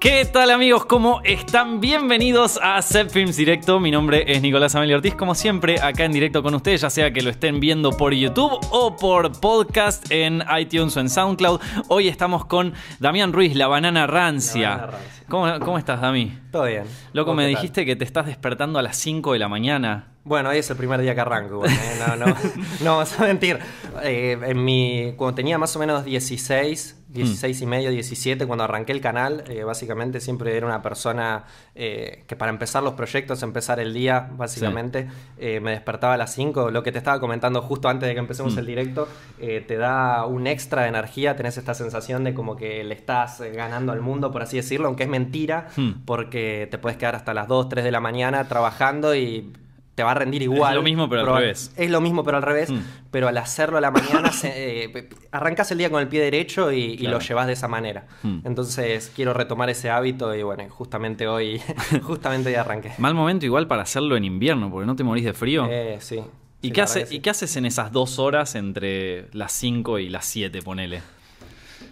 ¿Qué tal amigos? ¿Cómo están? Bienvenidos a Set Films Directo. Mi nombre es Nicolás Amelio Ortiz, como siempre, acá en directo con ustedes, ya sea que lo estén viendo por YouTube o por podcast en iTunes o en SoundCloud. Hoy estamos con Damián Ruiz, la banana rancia. La banana rancia. ¿Cómo, cómo estás, Dami? Todo bien. Loco, ¿Vos me dijiste que te estás despertando a las 5 de la mañana. Bueno, hoy es el primer día que arranco. ¿eh? No, no, no vamos a mentir. Eh, en mi, cuando tenía más o menos 16, 16 y medio, 17, cuando arranqué el canal, eh, básicamente siempre era una persona eh, que para empezar los proyectos, empezar el día, básicamente, eh, me despertaba a las 5. Lo que te estaba comentando justo antes de que empecemos Mm. el directo, te da un extra de energía, tenés esta sensación de como que le estás ganando al mundo, por así decirlo, aunque es mentira, Mm. porque te puedes quedar hasta las 2, 3 de la mañana trabajando y te va a rendir igual. lo mismo, pero al revés. Es lo mismo, pero al revés. Mm. Pero al hacerlo a la mañana, se- eh, arrancas el día con el pie derecho y, lo llevas de esa manera. Mm. Entonces quiero retomar ese hábito y bueno, justamente hoy, justamente hoy arranqué. Mal momento igual para hacerlo en invierno, porque no te morís de frío. Eh, sí. ¿Y, Sí, qué hace- ¿Y qué haces en esas dos horas entre las 5 y las 7, ponele?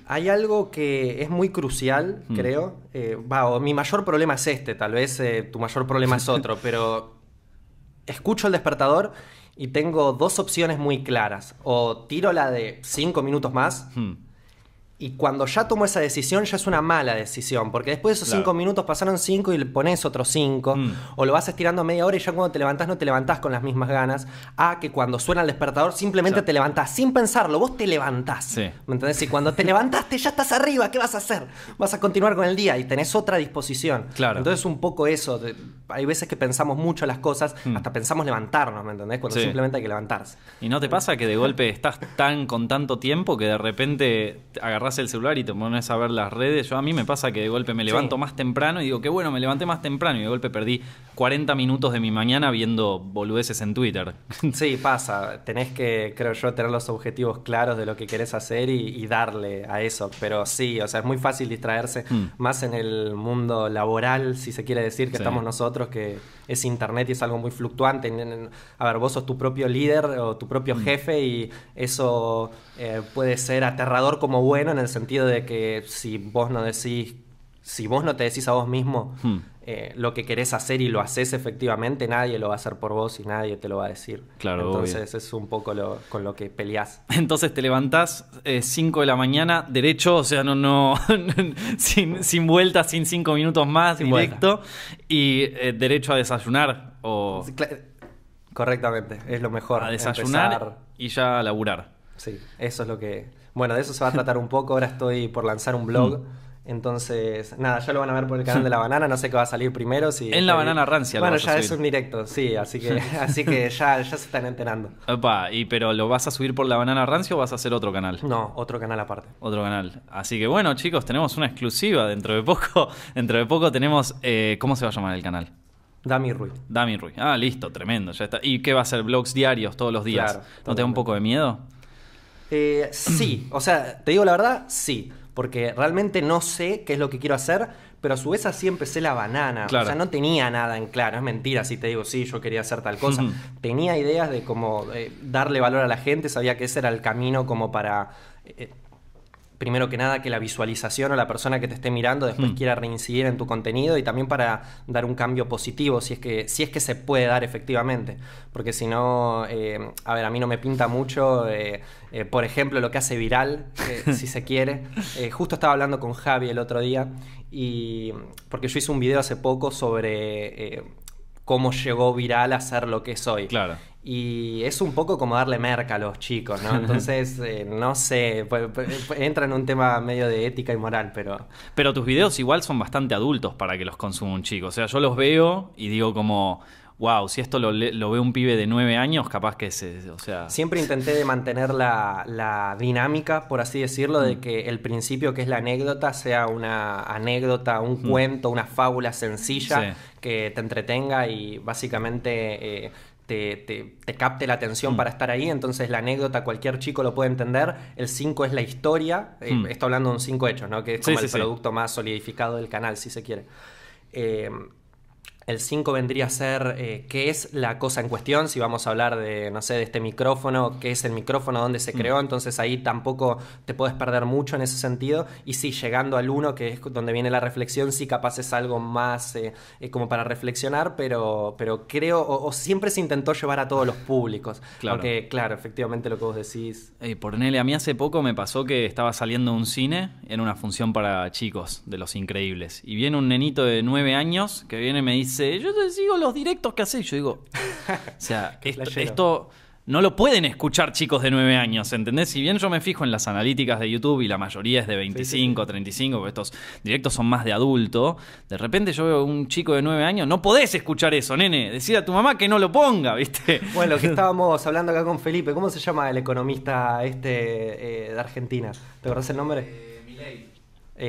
Hay algo que es muy crucial, Mm. creo. Eh, va, mi mayor problema es este, tal vez eh, tu mayor problema es otro, pero escucho el despertador y tengo dos opciones muy claras. O tiro la de cinco minutos más, Hmm. Y cuando ya tomo esa decisión ya es una mala decisión, porque después de esos Claro. cinco minutos pasaron cinco y le pones otros cinco, Mm. o lo vas estirando media hora y ya cuando te levantás no te levantás con las mismas ganas, a que cuando suena el despertador simplemente te levantás sin pensarlo, vos te levantás. Sí. ¿Me entendés? Y cuando te levantaste ya estás arriba, ¿qué vas a hacer? Vas a continuar con el día y tenés otra disposición. Claro. Entonces un poco eso, hay veces que pensamos mucho las cosas, Mm. hasta pensamos levantarnos, ¿me entendés? Cuando Sí. simplemente hay que levantarse. ¿Y no te pasa que de golpe estás tan con tanto tiempo que de repente agarrás el celular y te pones a ver las redes? Yo a mí me pasa que de golpe me levanto Sí. más temprano y digo, qué bueno, me levanté más temprano y de golpe perdí 40 minutos de mi mañana viendo boludeces en Twitter. Sí, pasa. Tenés que, creo yo, tener los objetivos claros de lo que querés hacer y, y darle a eso. Pero sí, o sea, es muy fácil distraerse, Mm. más en el mundo laboral, si se quiere decir, que Sí. estamos nosotros, que es internet y es algo muy fluctuante. A ver, vos sos tu propio líder o tu propio Mm. jefe y eso eh, puede ser aterrador como bueno en el sentido de que si vos no decís, si vos no te decís a vos mismo Hmm. eh, lo que querés hacer y lo haces efectivamente, nadie lo va a hacer por vos y nadie te lo va a decir. Claro, Entonces es un poco lo, con lo que peleás. Entonces te levantás 5 de la mañana, derecho, o sea, no, no, sin, sin vuelta, sin 5 minutos más, Sin directo, y eh, derecho a desayunar o Correctamente, es lo mejor. a desayunar empezar- y ya a laburar. Sí, eso es lo que... Bueno, de eso se va a tratar un poco. Ahora estoy por lanzar un blog. Mm. Entonces, nada, ya lo van a ver por el canal de La Banana. No sé qué va a salir primero. Si En La Banana Rancia Bueno, ya es un directo, sí. Así que, así que ya, ya se están enterando. Opa, y pero lo vas a subir por la banana rancio o vas a hacer otro canal? No, otro canal aparte. Otro canal. Así que bueno, chicos, tenemos una exclusiva. Dentro de poco, dentro de poco tenemos. eh, ¿Cómo se va a llamar el canal? Dami Ruiz. Dami Ruiz. Ah, listo, tremendo, ya está. ¿Y qué va a ser? ¿Blogs diarios todos los días? Claro, ¿No te da un poco de miedo? Eh, sí, o sea, te digo la verdad, sí. Porque realmente no sé qué es lo que quiero hacer, pero a su vez así empecé la banana. Claro. O sea, no tenía nada en claro. Es mentira si te digo, sí, yo quería hacer tal cosa. Tenía ideas de cómo eh, darle valor a la gente, sabía que ese era el camino como para... eh, primero que nada, que la visualización o la persona que te esté mirando después Mm. quiera reincidir en tu contenido y también para dar un cambio positivo, si es que, si es que se puede dar efectivamente. Porque si no, eh, a ver, a mí no me pinta mucho, eh, eh, por ejemplo, lo que hace viral, si se quiere. Justo estaba hablando con Javi el otro día, y porque yo hice un video hace poco sobre cómo llegó viral a ser lo que soy. Claro. Y es un poco como darle merca a los chicos, ¿no? Entonces, eh, no sé, pu- pu- entra en un tema medio de ética y moral, pero... Pero tus videos igual son bastante adultos para que los consuma un chico. O sea, yo los veo y digo como, wow, si esto lo, lo ve un pibe de nueve años, capaz que se, o sea... Siempre intenté de mantener la, la dinámica, por así decirlo, Mm. de que el principio que es la anécdota sea una anécdota, un Mm. cuento, una fábula sencilla Sí. Que te entretenga y básicamente eh, te, te- te capte la atención Mm. para estar ahí. Entonces la anécdota cualquier chico lo puede entender. El 5 es la historia. Eh, Mm. Esto hablando de un 5 hechos, ¿no? Que es como sí, el sí. producto más solidificado del canal, si se quiere. Eh, El 5 vendría a ser eh, qué es la cosa en cuestión, si vamos a hablar de, no sé, de este micrófono, qué es el micrófono, dónde se creó, entonces ahí tampoco te puedes perder mucho en ese sentido. Y sí, llegando al 1, que es donde viene la reflexión, sí capaz es algo más eh, eh, como para reflexionar, pero, pero creo, o, o siempre se intentó llevar a todos los públicos. Claro. Aunque, claro, efectivamente lo que vos decís. Por Nele, a mí hace poco me pasó que estaba saliendo un cine en una función para chicos de Los Increíbles. Y viene un nenito de nueve años que viene y me dice, yo te sigo los directos que haces. Yo digo, o sea, esto, no lo pueden escuchar chicos de nueve años, ¿entendés? Si bien yo me fijo en las analíticas de YouTube y la mayoría es de 25, 35, porque estos directos son más de adulto, de repente yo veo un chico de nueve años, no podés escuchar eso, nene. Decir a tu mamá que no lo ponga, ¿viste? Bueno, lo que estábamos hablando acá con Felipe, ¿cómo se llama el economista este eh, de Argentina? ¿Te acordás el nombre? Eh, Milei. Ah,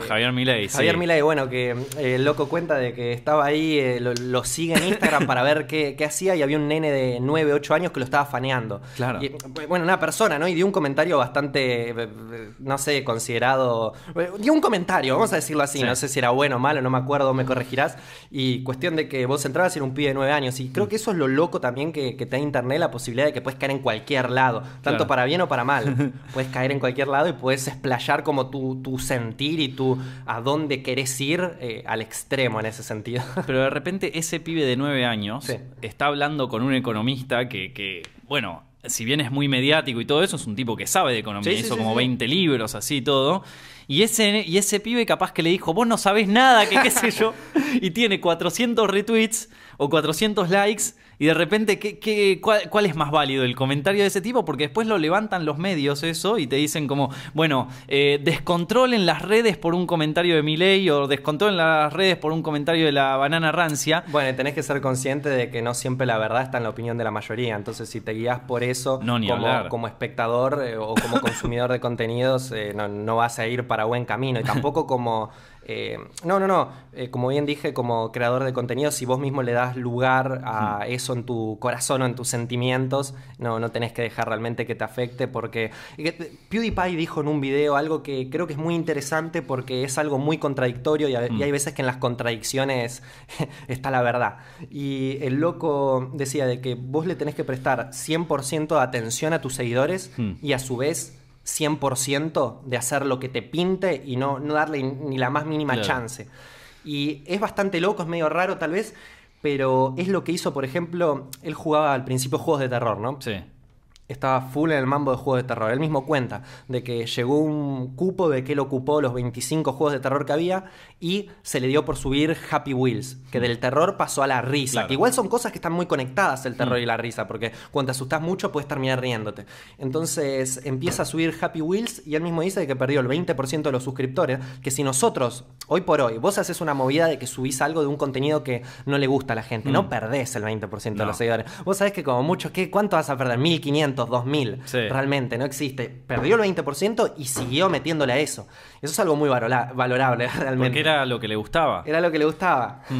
Eh, Javier Milei, sí. Javier Milei, bueno, que eh, el loco cuenta de que estaba ahí, eh, lo, lo sigue en Instagram para ver qué, qué hacía y había un nene de 9, 8 años que lo estaba faneando. Claro. Y, bueno, una persona, ¿no? Y dio un comentario bastante, no sé, considerado... Dio un comentario, vamos a decirlo así, Sí. no sé si era bueno o malo, no me acuerdo, me corregirás. Y cuestión de que vos entrabas y era un pibe de 9 años. Y Mm. creo que eso es lo loco también que, que te da Internet, la posibilidad de que puedes caer en cualquier lado, tanto Claro. para bien o para mal. puedes caer en cualquier lado y puedes explayar como tu, tu sentir y tu a dónde querés ir eh, al extremo en ese sentido. Pero de repente ese pibe de nueve años Sí. está hablando con un economista que, que, bueno, si bien es muy mediático y todo eso, es un tipo que sabe de economía, Sí, hizo sí, como sí. 20 libros, así y todo. Y ese, y ese pibe capaz que le dijo, vos no sabés nada, que qué sé yo, y tiene 400 retweets o 400 likes, y de repente, ¿qué, qué- cuál, cuál es más válido? ¿El comentario de ese tipo? Porque después lo levantan los medios eso y te dicen como, bueno, eh, descontrolen las redes por un comentario de Milei o descontrolen las redes por un comentario de la banana rancia. Bueno, tenés que ser consciente de que no siempre la verdad está en la opinión de la mayoría. Entonces, si te guías por eso No, como espectador eh, o como consumidor de contenidos, eh, no, no vas a ir para buen camino. Y tampoco como. Eh, no, no, no. Eh, como bien dije, como creador de contenidos, si vos mismo le das lugar a eso en tu corazón o en tus sentimientos, no, no tenés que dejar realmente que te afecte. Porque PewDiePie dijo en un video algo que creo que es muy interesante porque es algo muy contradictorio y, a- y hay veces que en las contradicciones está la verdad. Y el loco decía de que vos le tenés que prestar 100% de atención a tus seguidores Hmm. y a su vez 100% de hacer lo que te pinte y no, no darle ni la más mínima Claro. chance. Y es bastante loco, es medio raro tal vez, pero es lo que hizo, por ejemplo, él jugaba al principio juegos de terror, ¿no? Sí. Estaba full en el mambo de juegos de terror. Él mismo cuenta de que llegó un cupo de que él ocupó los 25 juegos de terror que había y se le dio por subir Happy Wheels, que del terror pasó a la risa. Claro. Que igual son cosas que están muy conectadas el terror y la risa, porque cuando te asustas mucho puedes terminar riéndote. Entonces empieza a subir Happy Wheels y él mismo dice que perdió el 20% de los suscriptores, que si nosotros, hoy por hoy, vos haces una movida de que subís algo de un contenido que no le gusta a la gente, no perdés el 20% de los seguidores. Vos sabés que como mucho, ¿qué, ¿cuánto vas a perder? 1500, 2000. Sí. Realmente, no existe. Perdió el 20% y siguió metiéndole a eso. Eso es algo muy valorable, realmente. Porque era lo que le gustaba. Era lo que le gustaba.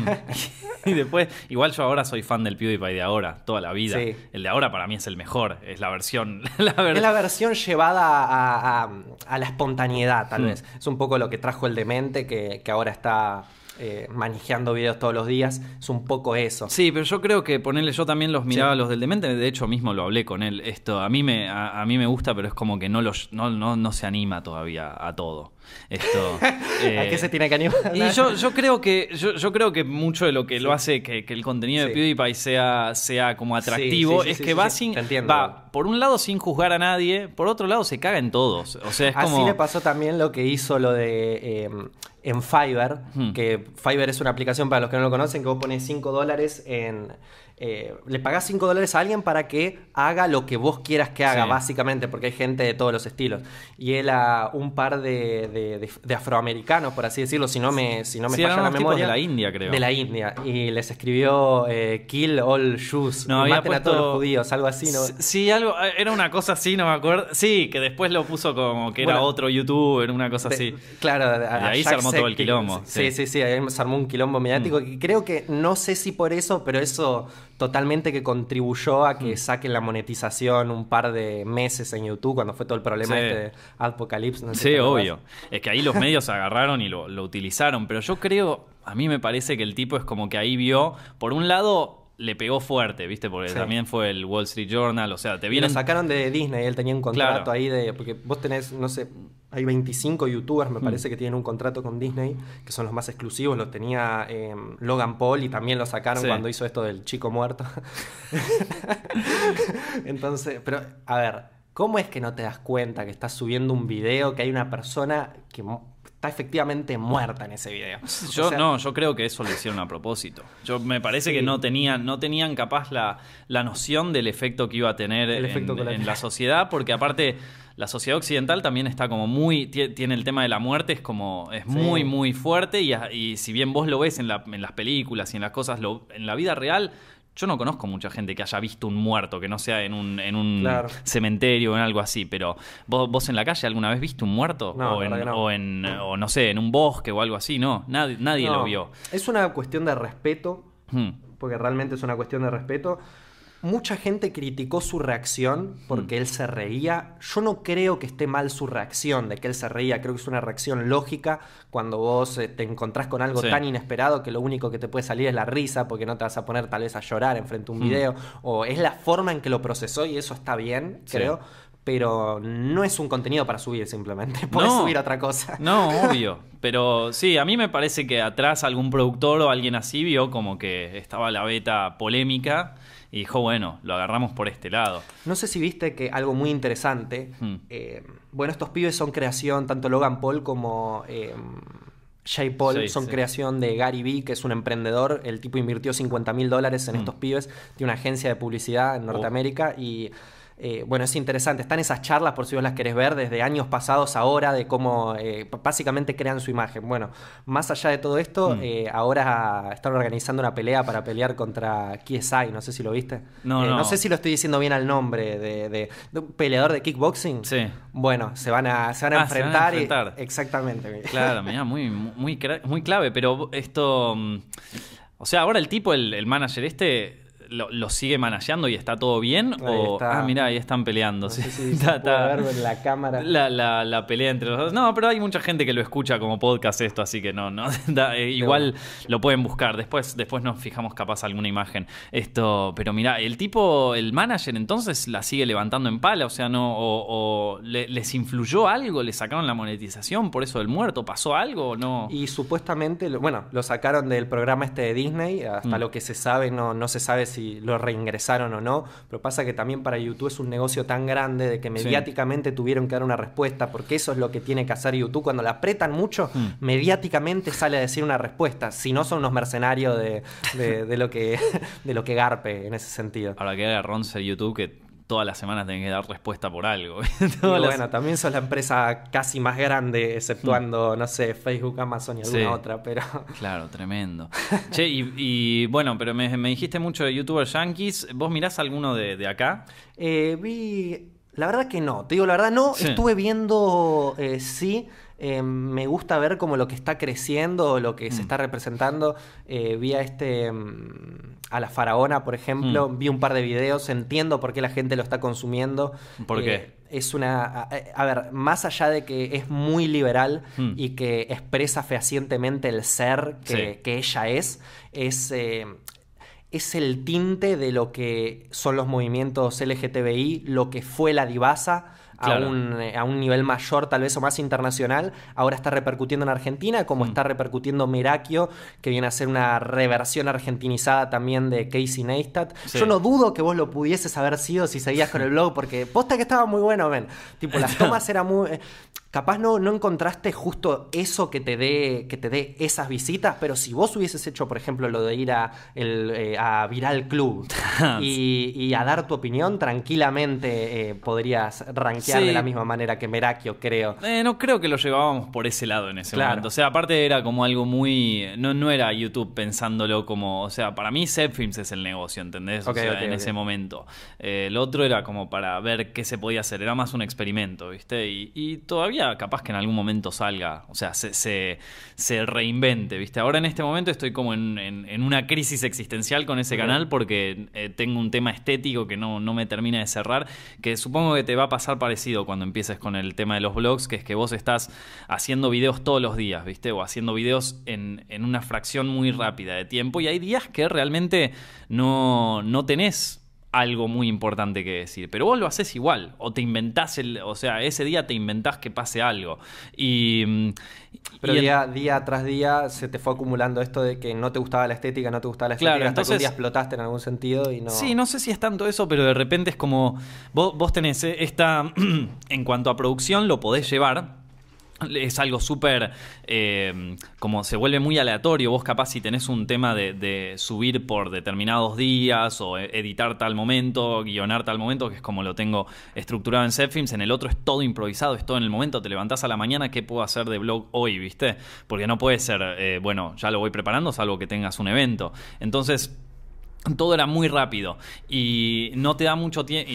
Y después, igual yo ahora soy fan del PewDiePie de ahora, toda la vida. Sí. El de ahora para mí es el mejor, es la versión. La ver- Es la versión llevada a, a- a la espontaneidad, tal Hmm. vez. Es un poco lo que trajo el demente, que, que ahora está eh, manejando videos todos los días. Es un poco eso. Sí, pero yo creo que ponerle, yo también los miraba los del demente, de hecho mismo lo hablé con él. Esto a mí me, a, a mí me gusta, pero es como que no, los, no, no, no se anima todavía a todo. Esto. ¿A eh, qué se tiene que animar? Y yo, yo creo que yo, yo creo que mucho de lo que lo hace que, que el contenido de Sí. PewDiePie sea, sea como atractivo sí, es que va sin va por un lado sin juzgar a nadie, por otro lado se caga en todos. O sea, es Así como le pasó también lo que hizo lo de eh, en Fiverr, Hmm. que Fiverr es una aplicación para los que no lo conocen, que vos pones 5 dólares en... eh, le pagás 5 dólares a alguien para que haga lo que vos quieras que haga, Sí. básicamente, porque hay gente de todos los estilos. Y él a un par de, de- de- de afroamericanos, por así decirlo, si no me, si no me Sí, falla la memoria. de la India, creo. De la India. Y les escribió eh, Kill all Jews. No, había maten a todos puesto- los judíos, algo así, ¿no? Sí, algo, era una cosa así, no me acuerdo. Sí, que después lo puso como que era Bueno, otro youtuber, una cosa así. Claro, a, Y a ahí se armó todo el quilombo. Sí, sí, sí, ahí se armó un quilombo mediático. Mm. Y creo que, no sé si por eso, pero eso totalmente que contribuyó a Mm. que saquen la monetización un par de meses en YouTube cuando fue todo el problema Sí. este de Apocalypse. no sé Sí, obvio. Es que ahí los medios agarraron y lo, lo utilizaron. Pero yo creo, a mí me parece que el tipo es como que ahí vio, por un lado, le pegó fuerte, ¿viste? Porque Sí. también fue el Wall Street Journal, o sea, te Y lo vienen... sacaron de Disney, él tenía un contrato Claro. ahí de. Porque vos tenés, no sé, hay 25 youtubers, me parece, que tienen un contrato con Disney, que son los más exclusivos. Lo tenía eh, Logan Paul y también lo sacaron Sí. cuando hizo esto del chico muerto. Entonces, pero, a ver, ¿cómo es que no te das cuenta que estás subiendo un video que hay una persona que está efectivamente muerta en ese video? Yo O sea, no, yo creo que eso lo hicieron a propósito. Yo me parece Sí. que no tenían, no tenían capaz la, la noción del efecto que iba a tener en la sociedad, porque aparte la sociedad occidental también está como muy, tie- tiene el tema de la muerte, es como, es Sí. muy, muy fuerte y, si bien vos lo ves en, la- en las películas y en las cosas, lo- en la vida real, yo no conozco mucha gente que haya visto un muerto, que no sea en un, en un Claro. cementerio o en algo así, pero ¿vos, vos en la calle alguna vez viste un muerto? No, o, en, no. o en, o no sé, en un bosque o algo así, no, nadie, nadie no. lo vio. Es una cuestión de respeto Hmm. porque realmente es una cuestión de respeto. Mucha gente criticó su reacción porque él se reía. Yo no creo que esté mal su reacción de que él se reía. Creo que es una reacción lógica cuando vos eh, te encontrás con algo Sí. tan inesperado que lo único que te puede salir es la risa porque no te vas a poner tal vez a llorar enfrente de un Mm. video. O es la forma en que lo procesó y eso está bien, Sí. creo. Pero no es un contenido para subir simplemente. Puedes No. subir otra cosa. No, obvio. Pero sí, a mí me parece que atrás algún productor o alguien así vio como que estaba la beta polémica y dijo, bueno, lo agarramos por este lado. No sé si viste que algo muy interesante. Hmm. eh, bueno, estos pibes son creación, tanto Logan Paul como eh, Jay Paul Sí, son sí. creación de Gary Vee, que es un emprendedor. El tipo invirtió 50 mil dólares en Hmm. estos pibes. Tiene una agencia de publicidad en Norteamérica y. eh, bueno, es interesante. Están esas charlas, por si vos las querés ver, desde años pasados ahora, de cómo eh, básicamente crean su imagen. Bueno, más allá de todo esto, Mm. eh, ahora están organizando una pelea para pelear contra KSI. No sé si lo viste. No, no. no sé si lo estoy diciendo bien al nombre de, de- de un peleador de kickboxing. Sí. Bueno, se van a, se van a Ah, se van a enfrentar. y- enfrentar. exactamente. Claro, mira, muy, muy, muy clave, pero esto... mm, O sea, ahora el tipo, el, el manager este, lo, lo sigue manageando y está todo bien? Ahí o, está. ah, mira, ahí están peleando. No sí. sé si se Está- puede está- ver en la cámara. La, la- la pelea entre los dos. No, pero hay mucha gente que lo escucha como podcast esto, así que no, no. da- eh, igual lo pueden buscar. Después, después nos fijamos capaz alguna imagen. Esto, pero mira, el tipo, el manager entonces la sigue levantando en pala, o sea, no, o, o le- les influyó algo, le sacaron la monetización por eso del muerto, pasó algo o no. Y supuestamente, bueno, lo sacaron del programa este de Disney, hasta Mm. lo que se sabe, no, no se sabe si lo reingresaron o no, pero pasa que también para YouTube es un negocio tan grande de que mediáticamente tuvieron que dar una respuesta, porque eso es lo que tiene que hacer YouTube, cuando la apretan mucho, Mm. mediáticamente sale a decir una respuesta, si no son unos mercenarios de, de- de lo, que, de lo que garpe en ese sentido. Ahora que Ronce YouTube que todas las semanas tienen que dar respuesta por algo. Las- bueno, también sos la empresa casi más grande, exceptuando, no sé, Facebook, Amazon y alguna Sí. otra, pero... Claro, tremendo. Che, y, y, bueno, pero me, me dijiste mucho de youtubers yankees. ¿Vos mirás alguno de, de acá? Eh, vi. La verdad que no. Te digo la verdad, no. Sí. Estuve viendo, eh, sí. Eh, me gusta ver como lo que está creciendo, lo que se Mm. está representando. Eh, vi a este. mm, a la faraona, por ejemplo. Mm. Vi un par de videos. Entiendo por qué la gente lo está consumiendo. ¿Por Eh, qué? Es una. A, a ver, más allá de que es muy liberal Mm. y que expresa fehacientemente el ser que, Sí. que ella es, es. eh, es el tinte de lo que son los movimientos LGTBI, lo que fue la divasa. Claro. A, un, eh, a un nivel mayor, tal vez o más internacional, ahora está repercutiendo en Argentina, como Mm. está repercutiendo Merakio, que viene a ser una reversión argentinizada también de Casey Neistat. Sí. Yo no dudo que vos lo pudieses haber sido si seguías con el blog, porque posta que estaba muy bueno, ven. Tipo, las tomas eran muy. eh, Capaz no, no encontraste justo eso que te dé que te dé esas visitas, pero si vos hubieses hecho, por ejemplo, lo de ir a, el, eh, a Viral Club y, y a dar tu opinión, tranquilamente eh, podrías rankear Sí. de la misma manera que Merakio, creo. Eh, no creo que lo llevábamos por ese lado en ese Claro. momento. O sea, aparte era como algo muy. No, no era YouTube pensándolo como. O sea, para mí Zepfilms es el negocio, ¿entendés? O sea, en ese momento. Eh, el otro era como para ver qué se podía hacer. Era más un experimento, ¿viste? Y, y todavía capaz que en algún momento salga. O sea, se, se, se reinvente, ¿viste? Ahora en este momento estoy como en, en- en una crisis existencial con ese canal porque eh, tengo un tema estético que no, no me termina de cerrar, que supongo que te va a pasar parecido cuando empieces con el tema de los blogs, que es que vos estás haciendo videos todos los días, ¿viste? O haciendo videos en, en una fracción muy rápida de tiempo y hay días que realmente no, no tenés algo muy importante que decir, pero vos lo haces igual, o te inventás el, o sea, ese día te inventás que pase algo. Y, mm, Pero y en- día, tras día se te fue acumulando esto de que no te gustaba la estética, no te gustaba la Claro, estética, hasta que un día explotaste en algún sentido y no... Sí, no sé si es tanto eso, pero de repente es como. Vos, vos tenés eh, esta. en cuanto a producción, lo podés llevar. Es algo súper. eh, como se vuelve muy aleatorio. Vos, capaz, si tenés un tema de, subir por determinados días o e- editar tal momento, guionar tal momento, que es como lo tengo estructurado en Zepfilms. En el otro es todo improvisado, es todo en el momento. Te levantás a la mañana, ¿qué puedo hacer de blog hoy, viste? Porque no puede ser, eh, bueno, ya lo voy preparando, salvo que tengas un evento. Entonces. Todo era muy rápido y no te da mucho tiempo.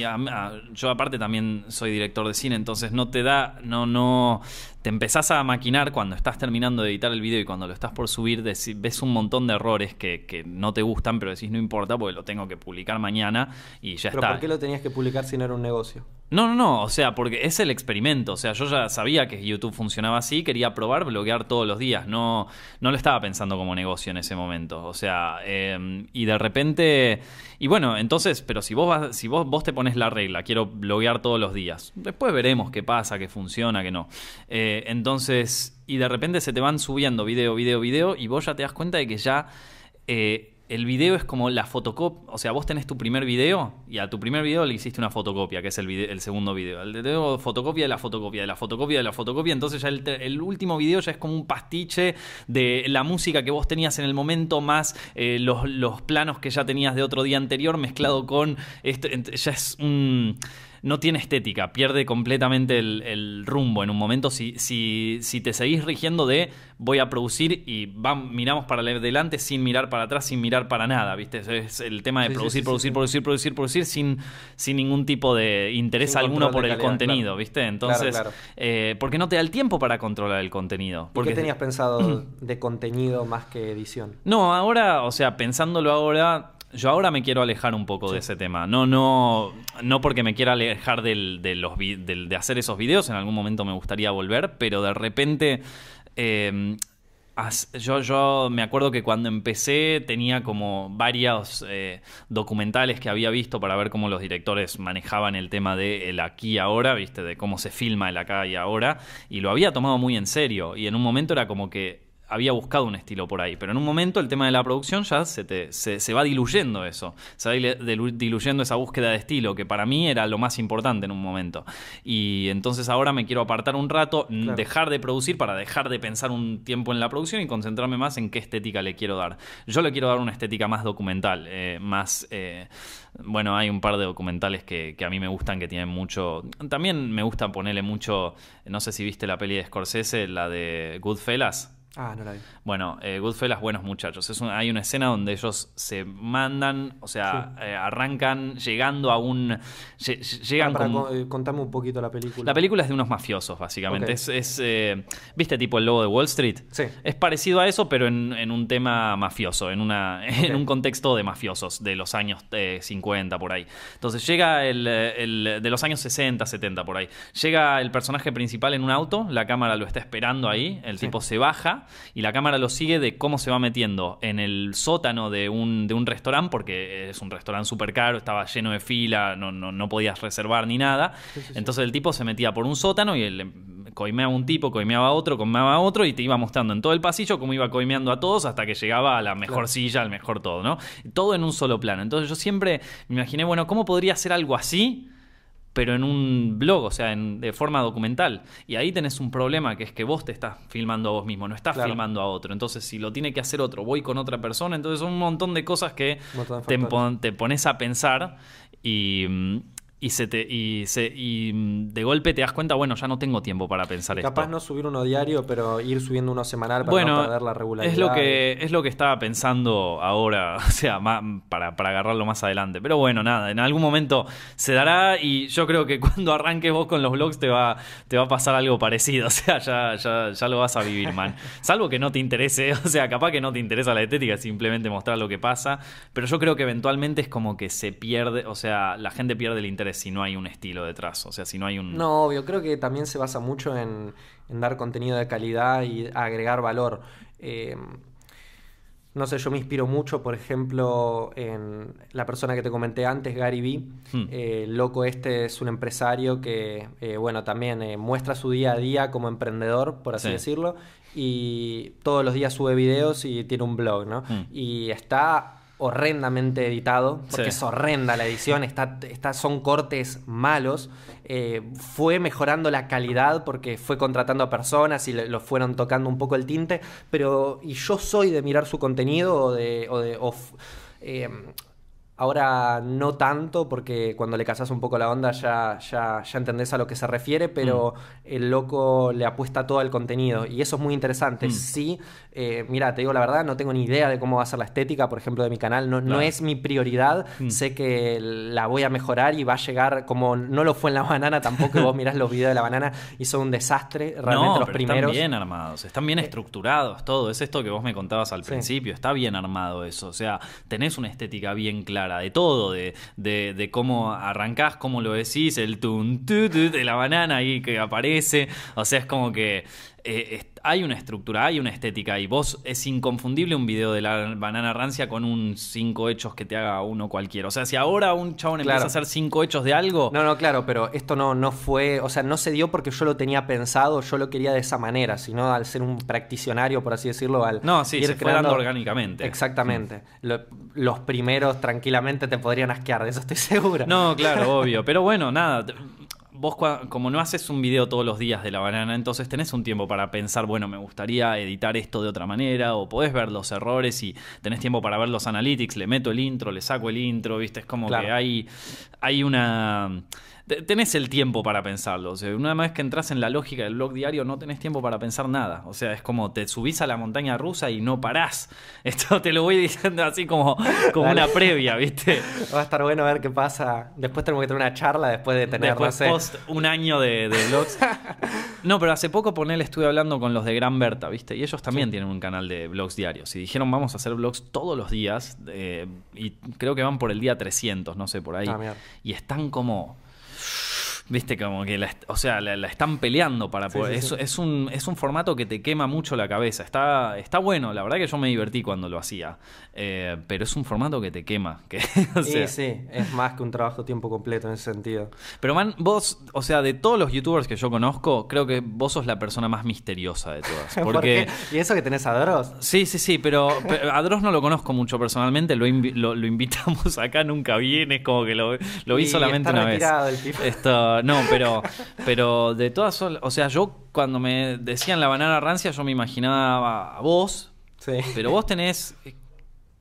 Yo aparte también soy director de cine, entonces no te da, no, no, te empezás a maquinar cuando estás terminando de editar el video y cuando lo estás por subir, ves un montón de errores que, que no te gustan, pero decís no importa porque lo tengo que publicar mañana y ya Pero está. ¿por qué lo tenías que publicar si no era un negocio? No, no, no, o sea, porque es el experimento, o sea, yo ya sabía que YouTube funcionaba así, quería probar bloguear todos los días, no, no lo estaba pensando como negocio en ese momento, o sea, eh, y de repente, y bueno, entonces, pero si vos vas, si vos, vos te pones la regla, quiero bloguear todos los días, después veremos qué pasa, qué funciona, qué no. Eh, entonces, y de repente se te van subiendo video, video, video, y vos ya te das cuenta de que ya... eh, el video es como la fotocopia. O sea, vos tenés tu primer video y a tu primer video le hiciste una fotocopia, que es el, vide- el segundo video. El de luego fotocopia de la fotocopia, de la fotocopia, de la fotocopia. Entonces ya el, último video ya es como un pastiche de la música que vos tenías en el momento, más eh, los, los planos que ya tenías de otro día anterior, mezclado con. Este, ya es un no tiene estética, pierde completamente el, el rumbo en un momento. Si, si, si te seguís rigiendo de voy a producir y vam- miramos para adelante sin mirar para atrás, sin mirar para nada, ¿viste? Es- el tema de Sí, producir, sí, sí, producir, producir, producir, producir, sin, sin ningún tipo de interés Sin alguno por el calidad, contenido, claro. ¿viste? Entonces, claro. eh, porque no te da el tiempo para controlar el contenido. ¿Y Porque qué tenías pensado de contenido más que edición? no, ahora, o sea, pensándolo ahora, yo ahora me quiero alejar un poco de ese tema. No, no, no porque me quiera alejar del- de, los, del- de hacer esos videos, en algún momento me gustaría volver, pero de repente... eh, yo, yo me acuerdo que cuando empecé tenía como varios eh, documentales que había visto para ver cómo los directores manejaban el tema de el aquí y ahora, viste, de cómo se filma el acá y ahora, y lo había tomado muy en serio. Y en un momento era como que había buscado un estilo por ahí, pero en un momento el tema de la producción ya se, te- se, se va diluyendo eso, se va diluyendo esa búsqueda de estilo, que para mí era lo más importante en un momento. Y entonces ahora me quiero apartar un rato, Claro. dejar de producir para dejar de pensar un tiempo en la producción y concentrarme más en qué estética le quiero dar. Yo le quiero dar una estética más documental, eh, más... eh, bueno, hay un par de documentales que, que a mí me gustan, que tienen mucho... También me gusta ponerle mucho... No sé si viste la peli de Scorsese, la de Goodfellas. Ah, no la vi. Bueno, eh, Goodfellas, buenos muchachos. Es un- hay una escena donde ellos se mandan, o sea, eh, arrancan llegando a un. lle- lle- llegan Para, con- eh, contame un poquito la película. La película es de unos mafiosos, básicamente. Es, es, ¿Viste tipo el lobo de Wall Street? Sí. Es parecido a eso, pero en, en un tema mafioso, en, una, en un contexto de mafiosos de los años eh, 50 por ahí. Entonces llega el, el- de los años 60, 70 por ahí. Llega el personaje principal en un auto, la cámara lo está esperando ahí, el Sí. tipo se baja y la cámara lo sigue de cómo se va metiendo en el sótano de un, de un restaurante, porque es un restaurante súper caro, estaba lleno de fila, no, no, no podías reservar ni nada. Sí, sí, sí. Entonces el tipo se metía por un sótano y él em, coimeaba un tipo, coimeaba a otro, coimeaba a otro y te iba mostrando en todo el pasillo cómo iba coimeando a todos hasta que llegaba a la mejor Claro. silla, al mejor todo, ¿no? Todo en un solo plano. Entonces yo siempre me imaginé, bueno, ¿cómo podría ser algo así? Pero en un blog, o sea, en- de forma documental. Y ahí tenés un problema, que es que vos te estás filmando a vos mismo, no estás Claro. filmando a otro. Entonces, si lo tiene que hacer otro, voy con otra persona. Entonces, son un montón de cosas que pon- te pones a pensar y, mm, y se te y se y mm, de golpe te das cuenta bueno ya no tengo tiempo para pensar Capaz esto no subir uno diario, pero ir subiendo uno semanal para bueno no perder la regularidad. es lo que es lo que estaba pensando ahora o sea ma- para, para agarrarlo más adelante pero bueno nada en algún momento se dará y yo creo que cuando arranques vos con los vlogs te va te va a pasar algo parecido o sea ya ya, ya lo vas a vivir man salvo que no te interese o sea capaz que no te interesa la estética simplemente mostrar lo que pasa pero yo creo que eventualmente es como que se pierde o sea la gente pierde el interés si no hay un estilo detrás o sea si no hay un No, obvio, creo que también se basa mucho en, en dar contenido de calidad y agregar valor. Eh, no sé, yo me inspiro mucho, por ejemplo, en la persona que te comenté antes, Gary Vee. Hmm. Eh, loco este es un empresario que, eh, bueno, también eh, muestra su día a día como emprendedor, por así Sí. decirlo, y todos los días sube videos y tiene un blog, ¿no? Hmm. Y está horrendamente editado, porque Sí. es horrenda la edición, está, está- son cortes malos. Eh, fue mejorando la calidad porque fue contratando a personas y le, lo fueron tocando un poco el tinte, pero y yo soy de mirar su contenido o de... o de- o eh, Ahora no tanto, porque cuando le casas un poco la onda ya, ya, ya entendés a lo que se refiere, pero el loco le apuesta todo al contenido y eso es muy interesante. Mm. Sí, eh, mira, te digo la verdad, no tengo ni idea de cómo va a ser la estética, por ejemplo, de mi canal. No, no es mi prioridad. Mm. Sé que la voy a mejorar y va a llegar como no lo fue en la banana tampoco. vos mirás los videos de la banana y son un desastre. Realmente no, los pero primeros. están bien armados, están bien estructurados, todo. Es esto que vos me contabas al Sí. principio, está bien armado eso. O sea, tenés una estética bien clara de todo, de, de, cómo arrancás, cómo lo decís, el tun tu, tu de la banana ahí que aparece. O sea, es como que eh, hay una estructura, hay una estética y vos es inconfundible un video de la banana rancia con un cinco hechos que te haga uno cualquiera. O sea, si ahora un chabón Claro. empieza a hacer cinco hechos de algo, No, no, claro, pero esto no, no fue, o sea, no se dio porque yo lo tenía pensado, yo lo quería de esa manera, sino al ser un practicionario, por así decirlo, al No, sí, se fue dando orgánicamente. Exactamente. Lo- los primeros tranquilamente te podrían asquear, de eso estoy seguro. No, claro, obvio. Pero bueno, nada. Vos, como no haces un video todos los días de la banana, entonces tenés un tiempo para pensar, bueno, me gustaría editar esto de otra manera, o podés ver los errores y tenés tiempo para ver los analytics, le meto el intro, le saco el intro, ¿viste? Es como Claro. que hay, hay una. Te- Tenés el tiempo para pensarlo. O sea, una vez que entras en la lógica del blog diario, no tenés tiempo para pensar nada. O sea, es como te subís a la montaña rusa y no parás. Esto te lo voy diciendo así como, como una previa, ¿viste? Va a estar bueno ver qué pasa. Después tenemos que tener una charla después de tener, Después no sé. post un año de, de vlogs. No, pero hace poco ponele, estuve hablando con los de Gran Berta, ¿viste? Y ellos también tienen un canal de vlogs diarios. Y dijeron, vamos a hacer vlogs todos los días. eh, y creo que van por el día 300, no sé, por ahí. Ah, y están como... Viste, como que la, o sea, la, la están peleando para poder. sí, es, sí. es un, es un formato que te quema mucho la cabeza. Está, está bueno, la verdad que yo me divertí cuando lo hacía. Eh, pero es un formato que te quema. Que, o Sí, sea, sí, es más que un trabajo tiempo completo en ese sentido. pero man, vos, o sea, de todos los youtubers que yo conozco, creo que vos sos la persona más misteriosa de todas. ¿Por Porque... ¿Y eso que tenés a Dross? Sí, sí, sí, pero, pero a Dross no lo conozco mucho personalmente, lo, invi- lo, lo invitamos acá, nunca viene, es como que lo, lo vi solamente está una vez. el tipo. Esto, no, pero, pero de todas, o sea, yo cuando me decían la banana rancia, yo me imaginaba a vos, Sí. pero vos tenés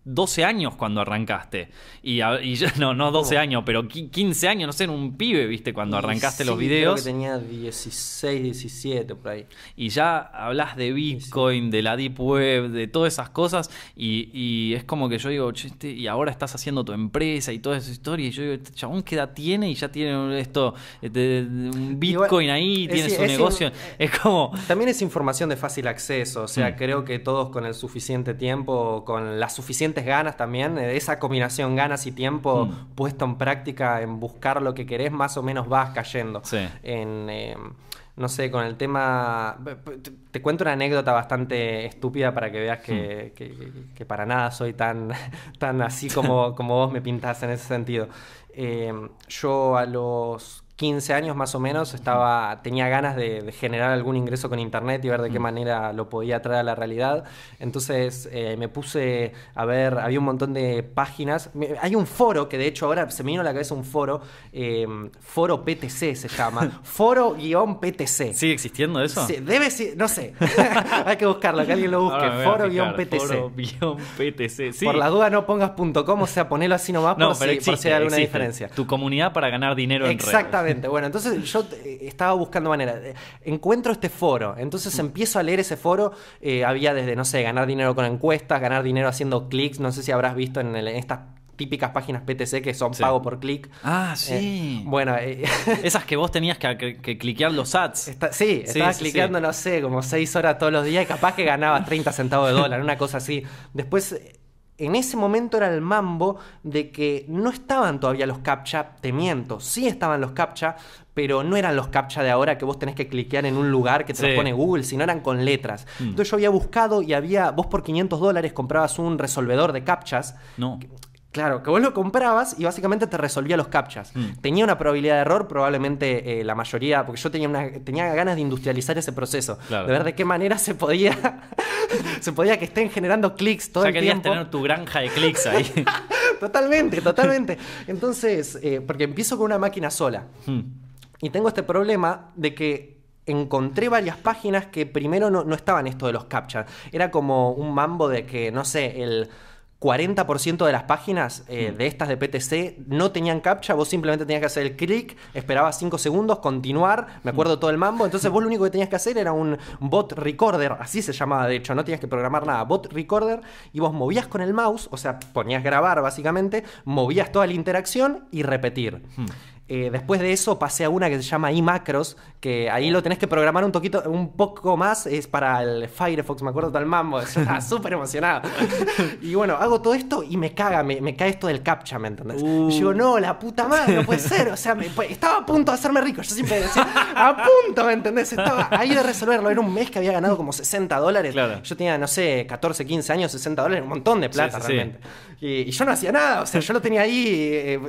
12 años cuando arrancaste. Y, a- y yo, no, no 12 ¿Cómo? años, pero qui- 15 años, no sé, en un pibe, viste, cuando Y arrancaste sí, los creo videos. que tenía 16, 17 por ahí. Y ya hablas de Bitcoin, de la Deep Web, de todas esas cosas. Y, y es como que yo digo, "Che, este- y ahora estás haciendo tu empresa y toda esa historia. Y yo digo, este chabón, ¿qué edad tiene? Y ya tiene esto, de- un Bitcoin ahí, tiene su negocio. un- es como. También es información de fácil acceso, o sea, Mm. creo que todos con el suficiente tiempo, con las ganas también, eh, esa combinación ganas y tiempo Mm. puesto en práctica en buscar lo que querés, más o menos vas cayendo. Sí. En, eh, no sé, con el tema... Te, cuento una anécdota bastante estúpida para que veas Mm. que- que para nada soy tan, tan así como, como vos me pintás en ese sentido. Eh, yo a los 15 años más o menos, estaba, tenía ganas de, de generar algún ingreso con internet y ver de qué manera lo podía traer a la realidad. Entonces eh, me puse a ver, había un montón de páginas. Hay un foro que de hecho ahora se me vino a la cabeza un foro, eh, foro PTC se llama, foro-PTC. ¿Sigue existiendo eso? Sí, debe ser, no sé, hay que buscarlo, que alguien lo busque, foro-PTC. Foro-PTC. Sí. Por la duda no pongas .com, o sea, ponelo así nomás no, por, pero si, por si existe, hay alguna existe. diferencia. Tu comunidad para ganar dinero en redes. Exactamente. Bueno, entonces yo eh, estaba buscando manera. Eh, Encuentro este foro. Entonces Mm. empiezo a leer ese foro. Eh, había desde, no sé, ganar dinero con encuestas, ganar dinero haciendo clics. No sé si habrás visto en, el- en estas típicas páginas PTC que son Sí. pago por clic. Ah, Eh, sí. bueno, eh, Esas que vos tenías que, que- que cliquear los ads. Está- sí, Sí, estaba sí, clicando, sí. no sé, como 6 horas todos los días y capaz que ganaba 30 centavos de dólar, una cosa así. Después, en ese momento era el mambo de que no estaban todavía los captcha, te miento, sí estaban los captcha, pero no eran los captcha de ahora que vos tenés que cliquear en un lugar que te Sí. los pone Google, sino eran con letras. Mm. Entonces yo había buscado y había, vos por 500 dólares comprabas un resolvedor de captchas No. Claro, que vos lo comprabas y básicamente te resolvía los captchas. Mm. Tenía una probabilidad de error, probablemente eh, la mayoría, porque yo tenía, una, tenía ganas de industrializar ese proceso, Claro. de ver de qué manera se podía, se podía que estén generando clics todo ya el querías tiempo. tener tu granja de clics ahí. Totalmente, totalmente. Entonces, eh, porque empiezo con una máquina sola. Hmm. Y tengo este problema de que encontré varias páginas que primero no, no estaban esto de los captcha. Era como un mambo de que, no sé, el 40% de las páginas eh, Mm. de estas de PTC no tenían captcha, vos simplemente tenías que hacer el clic, esperabas 5 segundos, continuar, me acuerdo todo el mambo, entonces vos lo único que tenías que hacer era un bot recorder, así se llamaba de hecho, no tenías que programar nada, bot recorder, y vos movías con el mouse, o sea, ponías grabar básicamente, movías toda la interacción y repetir. Hmm. Eh, después de eso pasé a una que se llama iMacros, que ahí lo tenés que programar un poquito, un poco más, es para el Firefox, me acuerdo tal mambo, yo estaba súper emocionado. y bueno, hago todo esto y me caga, me, me cae esto del captcha, ¿me entendés? Uh. Y digo, no, la puta madre, no puede ser, o sea, me- pues, estaba a punto de hacerme rico, yo siempre decía, a punto, ¿me entendés? Estaba ahí de resolverlo, era un mes que había ganado como 60 dólares, Claro. yo tenía, no sé, 14, 15 años, 60 dólares, un montón de plata Sí, sí, sí. realmente. Y, y yo no hacía nada, o sea, yo lo tenía ahí, eh,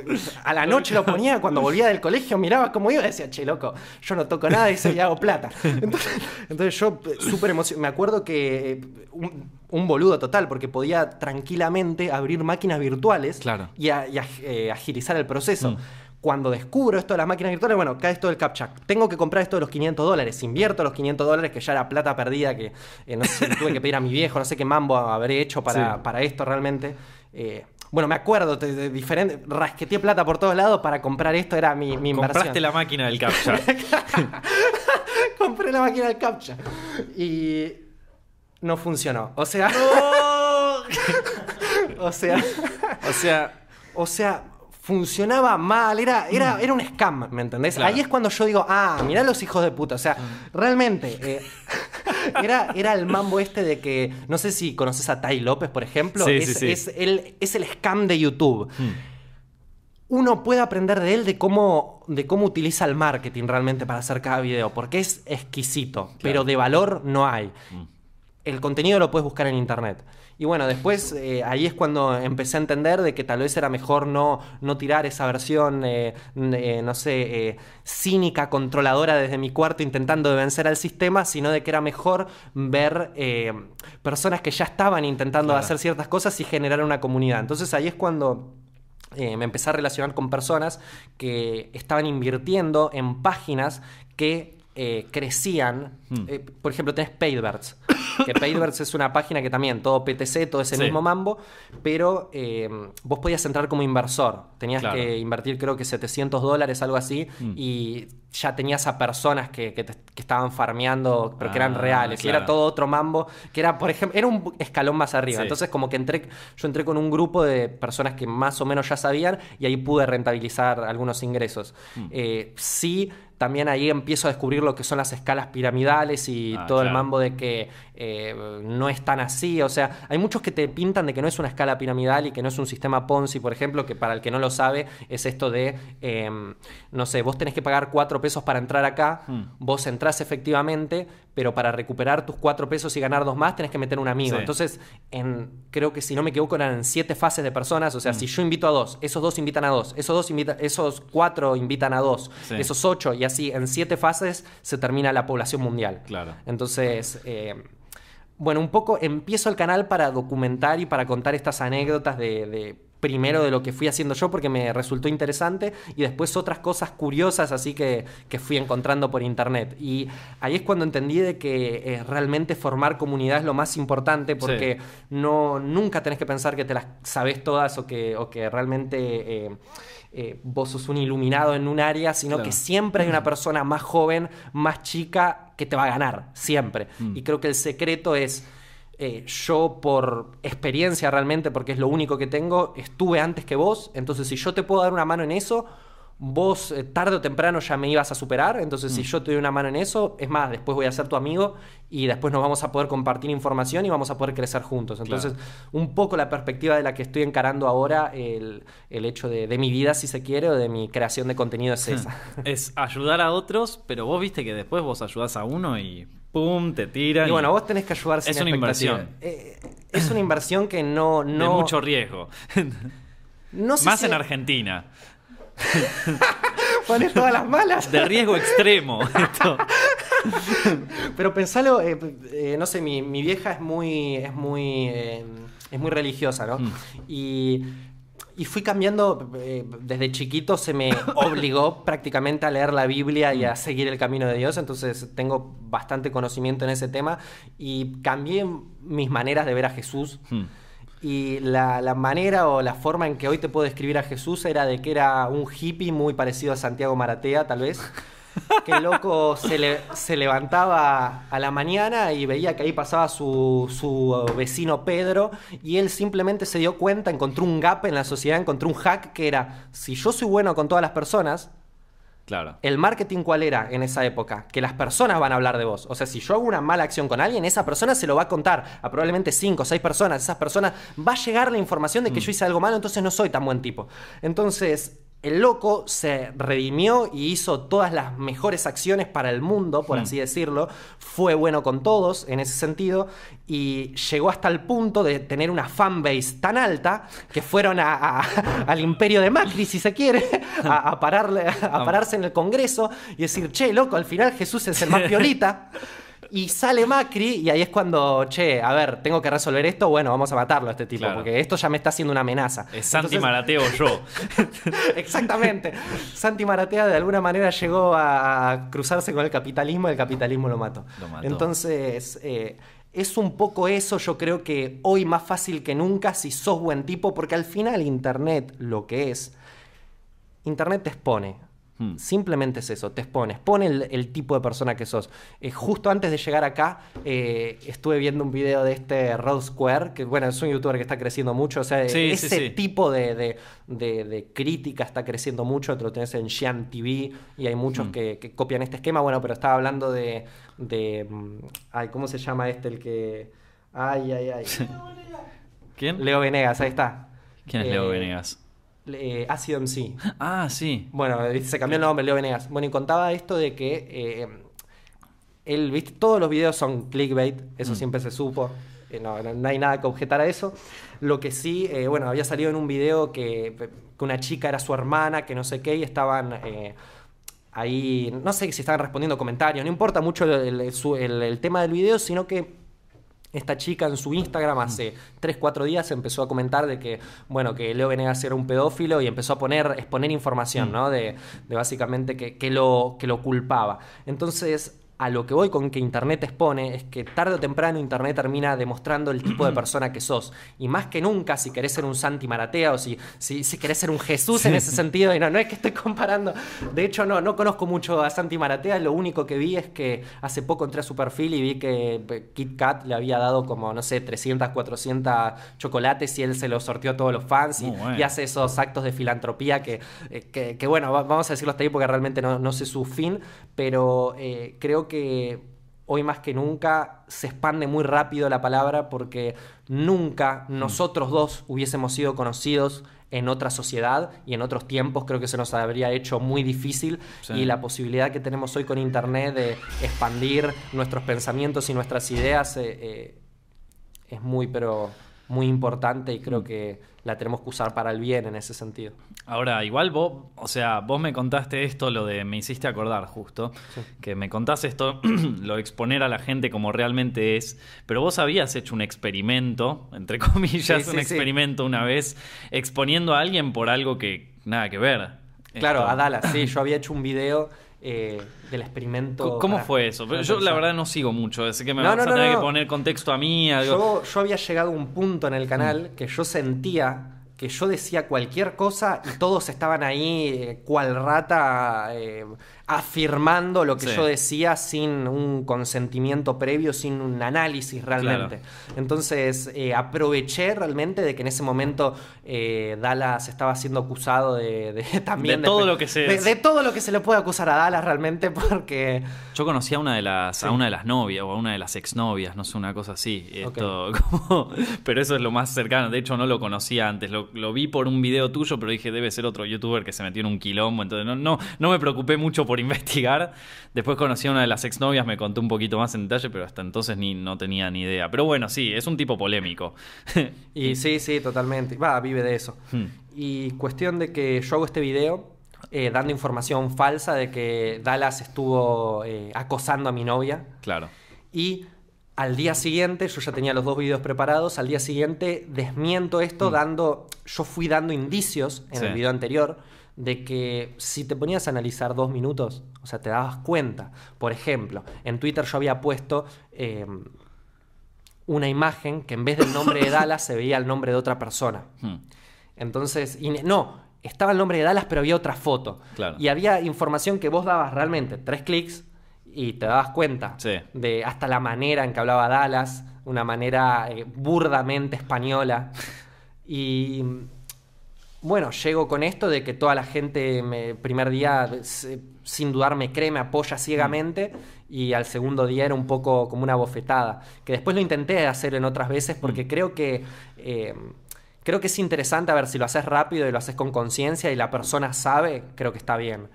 a la noche lo ponía, cuando volvía del colegio miraba cómo iba y decía, che, loco, yo no toco nada y eso y hago plata. Entonces, entonces yo eh, súper emocionado, me acuerdo que eh, un, un boludo total, porque podía tranquilamente abrir máquinas virtuales Claro. y, a- y a- eh, agilizar el proceso. Mm. Cuando descubro esto de las máquinas virtuales, bueno, cae esto del CAPTCHA. Tengo que comprar esto de los 500 dólares. Invierto los 500 dólares, que ya era plata perdida, que eh, no sé, tuve que pedir a mi viejo, no sé qué mambo habré hecho para, Sí. para esto realmente. Eh, bueno, me acuerdo de, de diferente, rasqueteé plata por todos lados para comprar esto, era mi, mi inversión. Compraste la máquina del captcha. Compré la máquina del CAPTCHA y no funcionó. O sea, o sea, o sea, o sea, funcionaba mal, era, era, era un scam, ¿me entendés? Claro. Ahí es cuando yo digo, ah, mirá los hijos de puta. O sea, realmente, eh, era, era el mambo este de que, no sé si conoces a Tai López, por ejemplo, Sí, es, sí, sí. es el, es el scam de YouTube. hmm. Uno puede aprender de él de cómo, de cómo utiliza el marketing realmente para hacer cada video, porque es exquisito, pero de valor no hay. Mm. El contenido lo puedes buscar en internet. Y bueno, después eh, ahí es cuando empecé a entender de que tal vez era mejor no, no tirar esa versión, eh, eh, no sé, cínica, controladora desde mi cuarto intentando de vencer al sistema, sino de que era mejor ver personas que ya estaban intentando Claro. hacer ciertas cosas y generar una comunidad. Entonces ahí es cuando eh, me empecé a relacionar con personas que estaban invirtiendo en páginas que eh, crecían. Hmm. Eh, por ejemplo, tenés Paidbirds. Que Paidbirds es una página que también, todo PTC, todo ese Sí. mismo mambo, pero eh, vos podías entrar como inversor. Tenías Claro. que invertir creo que 700 dólares, algo así, Hmm. y ya tenías a personas que, que te- que estaban farmeando, pero que eran Ah, reales. Y era todo otro mambo, que era, por ejemplo, era un escalón más arriba. Sí. Entonces, como que entré, yo entré con un grupo de personas que más o menos ya sabían y ahí pude rentabilizar algunos ingresos. Mm. Eh, sí, también ahí empiezo a descubrir lo que son las escalas piramidales y Ah, todo el mambo de que eh, no es tan así. O sea, hay muchos que te pintan de que no es una escala piramidal y que no es un sistema Ponzi, por ejemplo, que para el que no lo sabe es esto de, eh, no sé, vos tenés que pagar cuatro pesos para entrar acá, Hmm. vos entrás efectivamente, pero para recuperar tus cuatro pesos y ganar dos más tenés que meter un amigo. Sí. Entonces, en, creo que si no me equivoco eran siete fases de personas, o sea, Hmm. si yo invito a dos, esos dos invitan a dos, esos, dos invita- esos cuatro invitan a dos, Sí. esos ocho, y así en siete fases se termina la población mundial. Claro. Entonces, eh, bueno, un poco empiezo el canal para documentar y para contar estas anécdotas de, de- primero de lo que fui haciendo yo porque me resultó interesante y después otras cosas curiosas así que, que fui encontrando por internet. Y ahí es cuando entendí de que eh, realmente formar comunidad es lo más importante porque no, nunca tenés que pensar que te las sabes todas o que, o que realmente... eh, eh, vos sos un iluminado en un área, sino Claro. que siempre hay una persona más joven, más chica, que te va a ganar, siempre. Mm. Y creo que el secreto es, eh, yo por experiencia realmente, porque es lo único que tengo, estuve antes que vos, entonces si yo te puedo dar una mano en eso, vos eh, tarde o temprano ya me ibas a superar, entonces Mm. si yo te doy una mano en eso, es más, después voy a ser tu amigo y después nos vamos a poder compartir información y vamos a poder crecer juntos. Entonces, un poco la perspectiva de la que estoy encarando ahora, el, el hecho de, de mi vida, si se quiere, o de mi creación de contenido es esa. Es ayudar a otros, pero vos viste que después vos ayudás a uno y ¡pum! te tiran. Y bueno, vos tenés que ayudar sin Es una inversión. Eh, es una inversión que no... de no mucho riesgo. no sé Más si- en Argentina. Pones todas las malas. De riesgo extremo. Esto. Pero pensalo, eh, eh, no sé, mi, mi vieja es muy, es muy, eh, es muy religiosa, ¿no? Mm. Y, y fui cambiando, eh, desde chiquito se me obligó prácticamente a leer la Biblia y a seguir el camino de Dios, entonces tengo bastante conocimiento en ese tema y cambié mis maneras de ver a Jesús. Hmm. Y la, la manera o la forma en que hoy te puedo describir a Jesús era de que era un hippie muy parecido a Santiago Maratea, tal vez. Que el loco se, le- se levantaba a la mañana y veía que ahí pasaba su, su vecino Pedro y él simplemente se dio cuenta, encontró un gap en la sociedad, encontró un hack que era, si yo soy bueno con todas las personas, Claro. el marketing cuál era en esa época? Que las personas van a hablar de vos. O sea, si yo hago una mala acción con alguien, esa persona se lo va a contar a probablemente cinco o seis personas. Esas personas va a llegar la información de que yo hice algo malo, entonces no soy tan buen tipo. Entonces, el loco se redimió y hizo todas las mejores acciones para el mundo, por Mm. así decirlo. Fue bueno con todos en ese sentido y llegó hasta el punto de tener una fanbase tan alta que fueron a- a- al imperio de Macri, si se quiere, a, a pararle, a pararse en el Congreso y decir, che, loco, al final Jesús es el más piolita. Y sale Macri y ahí es cuando, che, a ver, tengo que resolver esto, bueno, vamos a matarlo a este tipo, Claro. porque esto ya me está haciendo una amenaza. Es Santi Entonces- Marateo yo. Exactamente. Santi Maratea de alguna manera llegó a cruzarse con el capitalismo y el capitalismo lo mató. Lo mató. Entonces, eh, es un poco eso, yo creo que hoy más fácil que nunca si sos buen tipo, porque al final Internet lo que es, Internet te expone. Hmm. Simplemente es eso, te expone, expone el, el tipo de persona que sos. Eh, justo antes de llegar acá, eh, estuve viendo un video de este Rod Square, que bueno, es un youtuber que está creciendo mucho. O sea, Sí, ese sí, sí. tipo de, de- de- de crítica está creciendo mucho. Te lo tenés en Xian TV y hay muchos Mm. que, que copian este esquema. Bueno, pero estaba hablando de. de mm, ay, ¿cómo se llama este? El que. Ay, ay, ay. ¿Quién? Leo Venegas, ahí está. ¿Quién es Leo Eh, Venegas? Eh, Ácido MC. Ah, sí. Bueno, se cambió el nombre, Leo Venegas. Bueno, y contaba esto de que eh, él, viste, todos los videos son clickbait, eso Mm. siempre se supo. eh, no, hay nada que objetar a eso. Lo que sí, eh, bueno, había salido en un video que, que una chica era su hermana, que no sé qué, y estaban ahí, no sé si estaban respondiendo comentarios, no importa mucho el, el- su- el- el tema del video, sino que esta chica en su Instagram hace 3, 4 días empezó a comentar de que, bueno, que Leo Venegas era un pedófilo y empezó a poner, exponer información, ¿no? De, de básicamente que, que lo, que lo culpaba. Entonces, a lo que voy con que Internet expone es que tarde o temprano Internet termina demostrando el tipo de persona que sos. Y más que nunca, si querés ser un Santi Maratea o si, si, si querés ser un Jesús en ese sentido, y no, no es que estoy comparando. De hecho, no, no conozco mucho a Santi Maratea. Lo único que vi es que hace poco entré a su perfil y vi que eh, Kit Kat le había dado como, no sé, 300, 400 chocolates y él se los sorteó a todos los fans y, Muy bueno. y hace esos actos de filantropía que, eh, que, que, bueno, va- vamos a decirlo hasta ahí porque realmente no, no sé su fin, pero eh, creo que hoy más que nunca se expande muy rápido la palabra porque nunca Mm. nosotros dos hubiésemos sido conocidos en otra sociedad y en otros tiempos creo que se nos habría hecho muy difícil Sí. y la posibilidad que tenemos hoy con internet de expandir nuestros pensamientos y nuestras ideas eh, eh, es muy pero muy importante y Mm. creo que la tenemos que usar para el bien en ese sentido. Ahora, igual vos, o sea, vos me contaste esto, lo de, me hiciste acordar justo, que me contaste esto, lo de exponer a la gente como realmente es, pero vos habías hecho un experimento, entre comillas, Sí, un sí, experimento una vez, exponiendo a alguien por algo que nada que ver. Claro, Esto- a Dallas, sí, yo había hecho un video eh, del experimento. ¿Cómo para- fue eso? Yo la verdad no sigo mucho, así que me No, vas no, a tener que poner contexto a mí. Algo. Yo, yo había llegado a un punto en el Mm. canal que yo sentía que yo decía cualquier cosa y todos estaban ahí eh, cual rata eh, afirmando lo que Sí. yo decía sin un consentimiento previo, sin un análisis realmente. Entonces eh, aproveché realmente de que en ese momento eh, Dallas estaba siendo acusado de, de- también De todo lo que se- de, de todo lo que se le puede acusar a Dallas realmente porque Yo conocí a una de las, Sí. a una de las novias o a una de las exnovias, no sé, una cosa así. Esto, como- pero eso es lo más cercano. De hecho, no lo conocía antes. Lo, lo vi por un video tuyo, pero dije, debe ser otro youtuber que se metió en un quilombo. Entonces, no, no, no me preocupé mucho por investigar. Después conocí a una de las exnovias, me contó un poquito más en detalle, pero hasta entonces ni, no tenía ni idea. Pero bueno, sí, es un tipo polémico. Y sí, sí, totalmente. Va, vive de eso. Hmm. Y cuestión de que yo hago este video eh, dando información falsa de que Dallas estuvo eh, acosando a mi novia. claro. Y al día siguiente, yo ya tenía los dos videos preparados, al día siguiente desmiento esto dando, yo fui dando indicios en Sí. el video anterior de que si te ponías a analizar dos minutos, o sea, te dabas cuenta. Por ejemplo, en Twitter yo había puesto eh, una imagen que en vez del nombre de Dallas se veía el nombre de otra persona. Hmm. Entonces, y no, estaba el nombre de Dallas, pero había otra foto. Claro. Y había información que vos dabas realmente tres clics y te dabas cuenta Sí. de hasta la manera en que hablaba Dallas, una manera eh, burdamente española. Y bueno, llego con esto de que toda la gente, me, primer día, se- sin dudar, me cree, me apoya ciegamente. Y al segundo día era un poco como una bofetada. Que después lo intenté hacer en otras veces porque creo que. eh, Creo que es interesante a ver si lo haces rápido y lo haces con conciencia y la persona sabe, creo que está bien.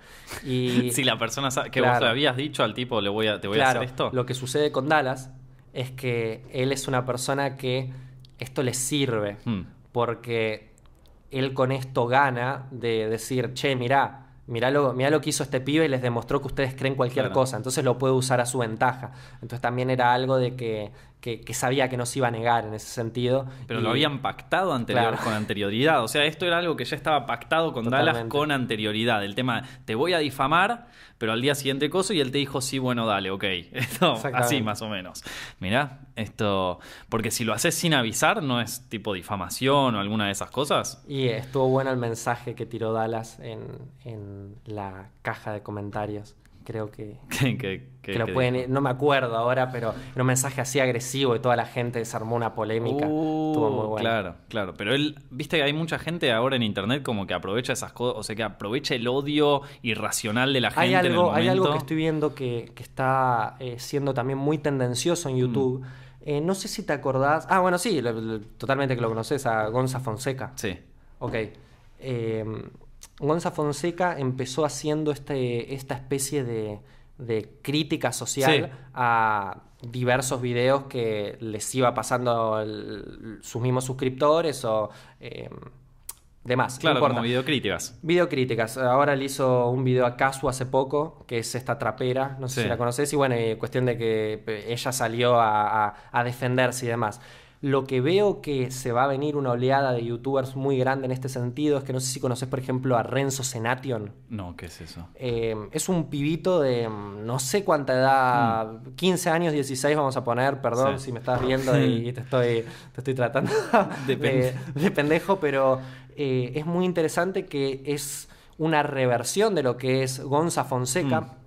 Y Si la persona sabe que vos le habías dicho al tipo, le voy a, te voy a hacer esto. lo que sucede con Dallas es que él es una persona que esto le sirve Hmm. porque él con esto gana de decir, che, mirá, mirá lo, mirá lo que hizo este pibe y les demostró que ustedes creen cualquier Claro. cosa, entonces lo puede usar a su ventaja. Entonces también era algo de que, que- que sabía que no se iba a negar en ese sentido. Pero Y- lo habían pactado anterior, Claro. con anterioridad. O sea, esto era algo que ya estaba pactado con Dallas con anterioridad. El tema, te voy a difamar, pero al día siguiente coso y él te dijo, sí, bueno, dale, ok. Esto, así más o menos. Mirá, esto. Porque si lo haces sin avisar, no es tipo difamación o alguna de esas cosas. Y estuvo bueno el mensaje que tiró Dallas en, en la caja de comentarios. Creo que, Que, que- que- que lo pueden, dijo. no me acuerdo ahora, pero era un mensaje así agresivo y toda la gente desarmó una polémica. Uh, Estuvo muy bueno. Claro, claro. Pero él, viste que hay mucha gente ahora en internet como que aprovecha esas cosas, o sea, que aprovecha el odio irracional de la gente. Hay en el algo, hay algo momento. que estoy viendo que, que está eh, siendo también muy tendencioso en YouTube. Mm. Eh, no sé si te acordás. Ah, bueno, sí, lo- lo- totalmente que lo conoces, a Gonza Fonseca. Sí. Ok. Eh, Gonza Fonseca empezó haciendo este, esta especie de, de crítica social Sí. a diversos videos que les iba pasando el- sus mismos suscriptores o eh, demás. No Claro, importa. como videocríticas. Videocríticas. Ahora le hizo un video a Casu hace poco, que es esta trapera, no sé Sí. si la conoces, y bueno, cuestión de que eh, ella salió a, a- a defenderse y demás. Lo que veo que se va a venir una oleada de youtubers muy grande en este sentido es que no sé si conoces, por ejemplo, a Renzo Senation. No, ¿qué es eso? Eh, es un pibito de mm, no sé cuánta edad, 15 años, 16 vamos a poner, perdón. Sí. si me estás viendo y te estoy, te estoy tratando De de pendejo, pero eh, es muy interesante que es una reversión de lo que es Gonza Fonseca. Mm.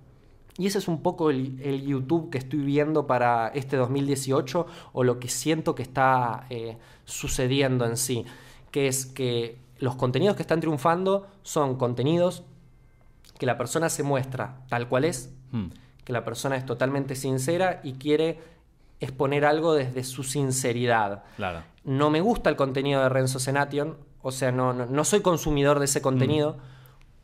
Y ese es un poco el, el YouTube que estoy viendo para este 2018 o lo que siento que está eh, sucediendo en sí. Que es que los contenidos que están triunfando son contenidos que la persona se muestra tal cual es, Hmm. que la persona es totalmente sincera y quiere exponer algo desde su sinceridad. Claro. No me gusta el contenido de Renzo Senation, o sea, no, no, no soy consumidor de ese contenido,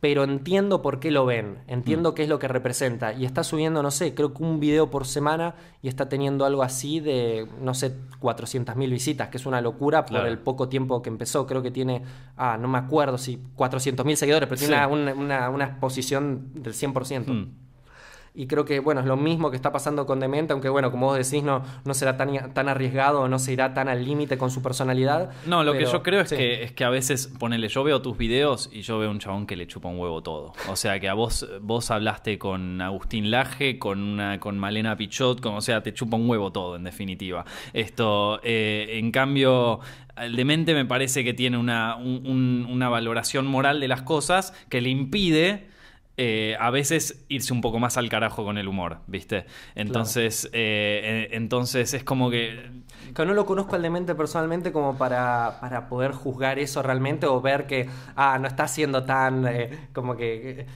pero entiendo por qué lo ven, entiendo qué es lo que representa. Y está subiendo, no sé, creo que un video por semana y está teniendo algo así de, no sé, 400.000 visitas, que es una locura por Claro. el poco tiempo que empezó. Creo que tiene, ah, no me acuerdo si 400.000 seguidores, pero tiene Sí. una- una- una exposición del 100%. Mm. Y creo que, bueno, es lo mismo que está pasando con Demente, aunque, bueno, como vos decís, no, no será tan, tan arriesgado o no se irá tan al límite con su personalidad. No, lo que yo creo es, sí. que, es que a veces, ponele, yo veo tus videos y yo veo un chabón que le chupa un huevo todo. O sea, que a vos, vos hablaste con Agustín Laje, con, una, con Malena Pichot, con, o sea, te chupa un huevo todo, en definitiva. Esto, eh, en cambio, el demente me parece que tiene una, un- un- una valoración moral de las cosas que le impide... eh, a veces irse un poco más al carajo con el humor, ¿viste? Entonces, eh, eh, entonces es como que Que no lo conozco al demente personalmente como para, para poder juzgar eso realmente o ver que, ah, no está siendo tan, eh, como que...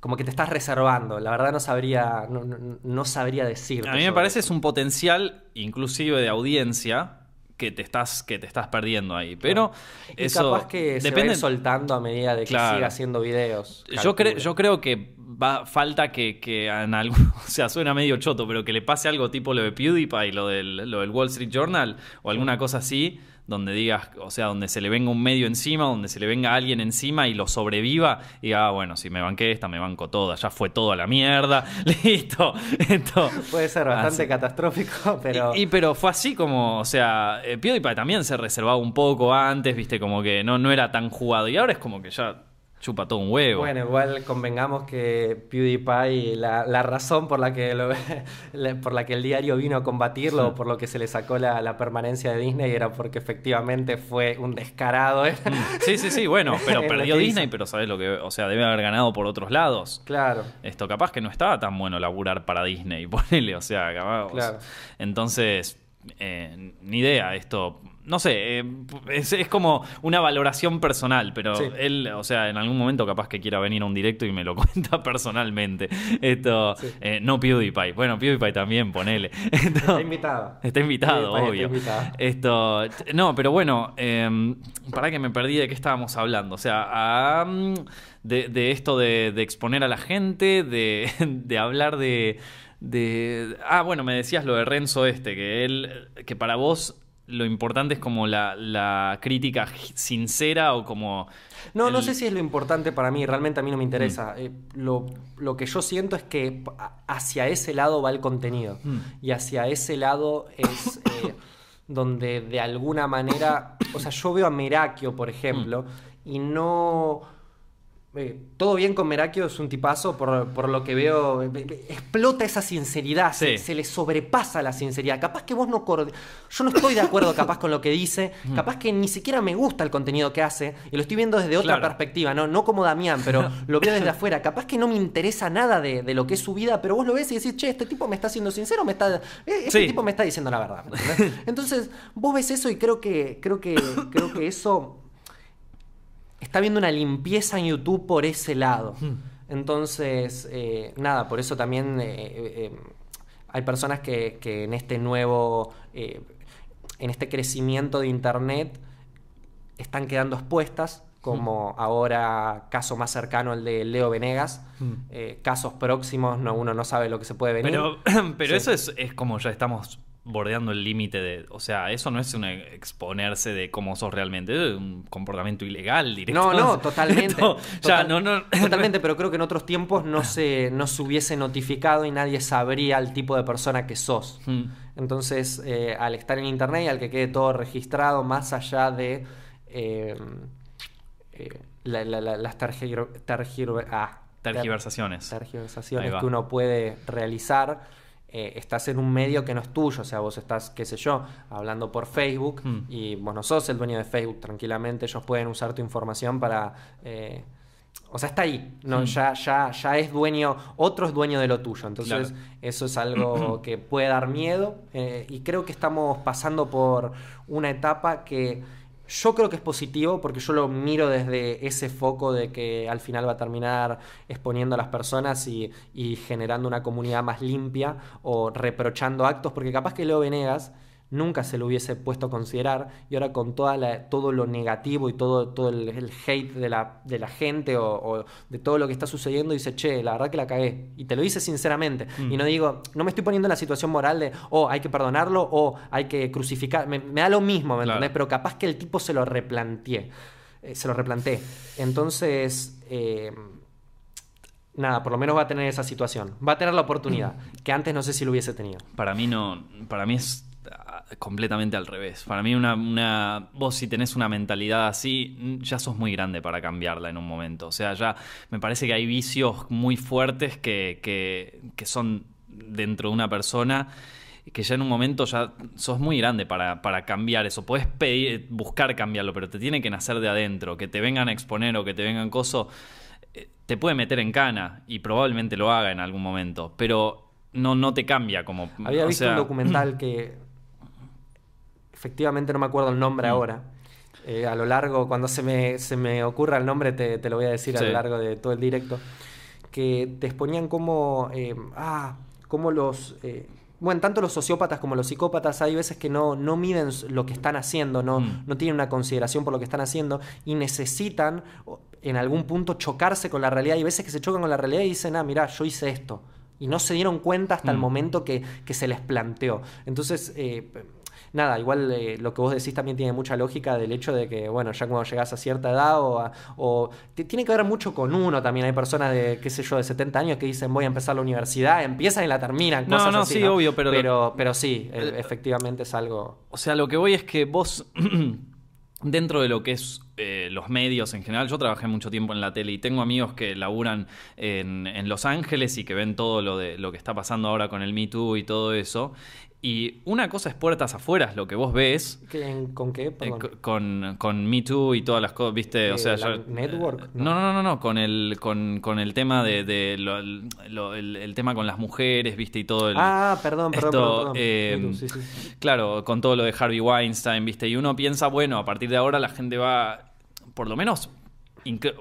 Como que te estás reservando. La verdad no sabría, no, no- no sabría decirte. A mí me sobre parece es un potencial, inclusive de audiencia, que te estás, que te estás perdiendo ahí. Pero Y eso capaz que se va a depende. ir soltando a medida de que Claro. siga haciendo videos. yo, creo, calculo. yo creo que va, falta que, que en algún, o sea, suena medio choto, pero que le pase algo tipo lo de PewDiePie, lo del, lo del Wall Street Journal, o alguna cosa así, donde digas, o sea, donde se le venga un medio encima, donde se le venga alguien encima y lo sobreviva, y diga, ah, bueno, si me banqué esta, me banco toda, ya fue todo a la mierda, listo. Esto. Puede ser bastante Así. catastrófico, pero... Y, y pero fue así como, o sea, eh, PewDiePie también se reservaba un poco antes, viste, como que no, no era tan jugado. Y ahora es como que ya chupa todo un huevo. Bueno, igual convengamos que PewDiePie, la, la razón por la, que lo- por la que el diario vino a combatirlo, o por lo que se le sacó la, la permanencia de Disney, era porque efectivamente fue un descarado. ¿eh? Sí, sí, sí, bueno, pero perdió Disney, pero sabes lo que, o sea, debe haber ganado por otros lados. Claro. Esto capaz que no estaba tan bueno laburar para Disney, ponele, o sea, capaz. Claro. Entonces, eh, ni idea, esto. No sé, eh, es, es como una valoración personal, pero Sí. él, o sea, en algún momento capaz que quiera venir a un directo y me lo cuenta personalmente. Esto, Sí. eh, no PewDiePie. Bueno, PewDiePie también, ponele. Esto- Está invitado. Está invitado, PewDiePie está obvio. invitado. Esto, no, pero bueno, eh, para que me perdí de qué estábamos hablando. O sea, de, de esto de, de exponer a la gente, de, de hablar de, de. Ah, bueno, me decías lo de Renzo este, que él, que para vos lo importante es como la, la crítica sincera o como. No, no sé si es lo importante para mí, realmente a mí no me interesa. Mm. Eh, lo, lo que yo siento es que hacia ese lado va el contenido. Mm. Y hacia ese lado es eh, donde de alguna manera. O sea, yo veo a Merakio, por ejemplo, Mm. y no. Eh, todo bien con Merakio, es un tipazo, por, por lo que veo, eh, explota esa sinceridad, se, Sí. se le sobrepasa la sinceridad. Capaz que vos no... Yo no estoy de acuerdo capaz con lo que dice, capaz que ni siquiera me gusta el contenido que hace, y lo estoy viendo desde otra Claro. perspectiva, ¿no? no como Damián, pero lo veo desde afuera. Capaz que no me interesa nada de, de lo que es su vida, pero vos lo ves y decís, che, este tipo me está siendo sincero, me está, eh, este Sí. tipo me está diciendo la verdad. ¿me entendés? Entonces, vos ves eso y creo que, creo que, creo que eso está viendo una limpieza en YouTube por ese lado. Entonces, eh, nada, por eso también eh, eh, hay personas que, que en este nuevo, eh, en este crecimiento de Internet, están quedando expuestas, como ahora caso más cercano el de Leo Venegas, eh, casos próximos, no, uno no sabe lo que se puede venir. Pero, pero Sí. eso es, es como ya estamos bordeando el límite de. O sea, eso no es un exponerse de cómo sos realmente, es un comportamiento ilegal directo. No, no, totalmente. Ya, Total- no, no. Totalmente, pero creo que en otros tiempos no se, no se hubiese notificado y nadie sabría el tipo de persona que sos. Mm. Entonces, eh, al estar en internet y al que quede todo registrado, más allá de eh, eh, la- la- la- las ah, ter- Tergiversaciones. Que uno puede realizar, eh, estás en un medio que no es tuyo, o sea, vos estás, qué sé yo, hablando por Facebook Mm. y vos no sos el dueño de Facebook, tranquilamente ellos pueden usar tu información para... eh, o sea, está ahí, no, Mm. ya, ya, ya es dueño, otro es dueño de lo tuyo, entonces Claro. eso es algo que puede dar miedo eh, y creo que estamos pasando por una etapa que Yo creo que es positivo porque yo lo miro desde ese foco de que al final va a terminar exponiendo a las personas y, y generando una comunidad más limpia o reprochando actos, porque capaz que Leo Venegas nunca se lo hubiese puesto a considerar y ahora con toda la, todo lo negativo y todo, todo el, el hate de la, de la gente o, o de todo lo que está sucediendo dice, che, la verdad que la cagué. Y te lo dice sinceramente. Mm. Y no digo, no me estoy poniendo en la situación moral de, oh, hay que perdonarlo o hay que crucificar. Me, me da lo mismo, ¿me Claro. entendés? Pero capaz que el tipo se lo replanteé. Eh, se lo replanteé. Entonces... eh, Nada, por lo menos va a tener esa situación. Va a tener la oportunidad, que antes no sé si lo hubiese tenido. Para mí no. Para mí es completamente al revés. Para mí, una, una. Vos, si tenés una mentalidad así, ya sos muy grande para cambiarla en un momento. O sea, ya me parece que hay vicios muy fuertes que, que, que son dentro de una persona que ya en un momento ya sos muy grande para, para cambiar eso. Podés pedir, buscar cambiarlo, pero te tiene que nacer de adentro. Que te vengan a exponer o que te vengan coso, eh, te puede meter en cana y probablemente lo haga en algún momento, pero no, no te cambia como... Había o visto sea, un documental que efectivamente no me acuerdo el nombre Mm. ahora. Eh, a lo largo, cuando se me, se me ocurra el nombre, te, te lo voy a decir a lo largo de todo el directo. Que te exponían como. eh, ah, como los. eh, bueno, tanto los sociópatas como los psicópatas hay veces que no, no miden lo que están haciendo, no, Mm. no tienen una consideración por lo que están haciendo y necesitan en algún punto chocarse con la realidad. Y veces que se chocan con la realidad y dicen, ah, mira, yo hice esto. Y no se dieron cuenta hasta el Mm. momento que, que se les planteó. Entonces, eh, nada, igual eh, lo que vos decís también tiene mucha lógica del hecho de que, bueno, ya cuando llegas a cierta edad o, a- o te- tiene que ver mucho con uno también. Hay personas de, qué sé yo, de 70 años que dicen voy a empezar la universidad, empiezan y la terminan. No, cosas no, así, sí, obvio, pero- Pero, pero sí, e- efectivamente es algo... O sea, lo que voy es que vos, dentro de lo que es eh, los medios en general, yo trabajé mucho tiempo en la tele y tengo amigos que laburan en, en Los Ángeles y que ven todo lo, de, lo que está pasando ahora con el Me Too y todo eso. Y una cosa es puertas afuera, lo que vos ves. ¿Qué- en- ¿Con qué? eh, con, con Me Too y todas las cosas, ¿viste? O sea, la yo- network, eh, no. No, no, no, no, con el, con, con el tema de, de lo- lo- el, el tema con las mujeres, ¿viste? Y todo el. ah, perdón, perdón, esto, perdón. perdón. eh, Me too, sí, sí, sí. Claro, con todo lo de Harvey Weinstein, ¿viste? Y uno piensa, bueno, a partir de ahora la gente va, por lo menos,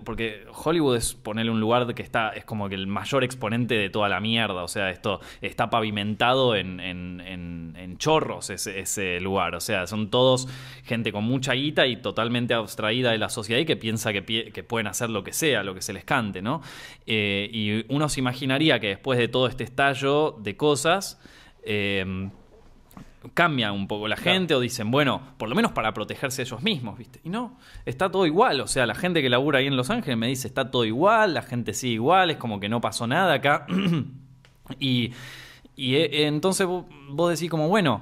porque Hollywood es ponerle un lugar que está, es como que el mayor exponente de toda la mierda, o sea, esto está pavimentado en, en- en- chorros ese, ese lugar, o sea, son todos gente con mucha guita y totalmente abstraída de la sociedad y que piensa que, que pueden hacer lo que sea, lo que se les cante, ¿no? Eh, y uno se imaginaría que después de todo este estallo de cosas, eh, cambia un poco la Claro. gente o dicen, bueno, por lo menos para protegerse ellos mismos, ¿viste? Y no, está todo igual, o sea, la gente que labura ahí en Los Ángeles me dice, está todo igual, la gente sigue igual, es como que no pasó nada acá. y y eh, entonces vos, vos decís como, bueno,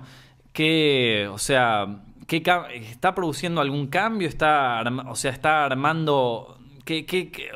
que, o sea, ¿qué ca- ¿está produciendo algún cambio? ¿Está, o sea, está armando... ¿qué, qué- qué-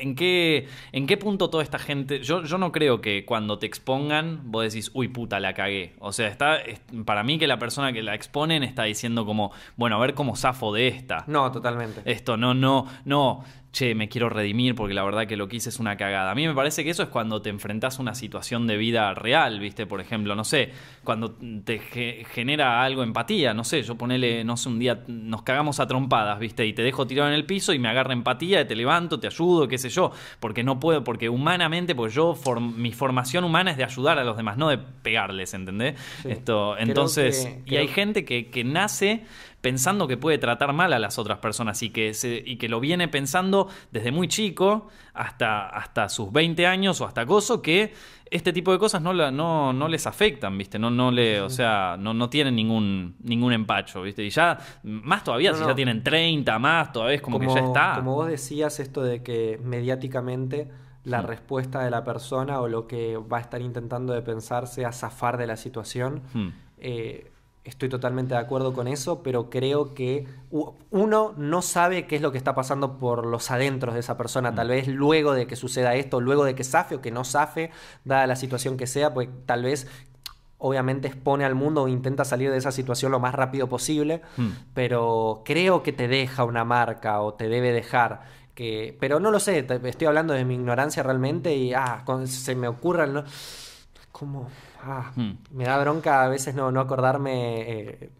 en, qué, ¿En qué punto toda esta gente... Yo, yo no creo que cuando te expongan vos decís, uy, puta, la cagué. O sea, está es- para mí que la persona que la exponen está diciendo como, bueno, a ver cómo zafo de esta. No, totalmente. Esto, no, no, no, che, me quiero redimir porque la verdad que lo que hice es una cagada. A mí me parece que eso es cuando te enfrentas a una situación de vida real, ¿viste? Por ejemplo, no sé, cuando te ge- genera algo empatía, no sé, yo ponele, no sé, un día nos cagamos a trompadas, ¿viste? Y te dejo tirado en el piso y me agarra empatía, te levanto, te ayudo, qué sé yo, porque no puedo, porque humanamente, pues yo, form- mi formación humana es de ayudar a los demás, no de pegarles, ¿entendés? Sí. Esto, entonces, que- y creo- hay gente que, que nace pensando que puede tratar mal a las otras personas y que, se- y que lo viene pensando desde muy chico hasta, hasta sus 20 años o hasta gozo que este tipo de cosas no, la- no, no les afectan, ¿viste? No, no le, o sea, no, no tienen ningún, ningún empacho, ¿viste? Y ya, más todavía, No, si no. ya tienen 30 más, todavía es como, que ya está. Como vos decías, esto de que mediáticamente la Mm. respuesta de la persona o lo que va a estar intentando de pensar sea zafar de la situación. Hmm. Eh, estoy totalmente de acuerdo con eso, pero creo que uno no sabe qué es lo que está pasando por los adentros de esa persona. Mm. Tal vez luego de que suceda esto, luego de que zafe o que no zafe, dada la situación que sea, pues tal vez obviamente expone al mundo o intenta salir de esa situación lo más rápido posible, Hmm. pero creo que te deja una marca o te debe dejar. Que, pero no lo sé, te- estoy hablando de mi ignorancia realmente y ah, con- se me ocurre el no. ¿Cómo? Ah, Hmm. me da bronca a veces no, no acordarme eh,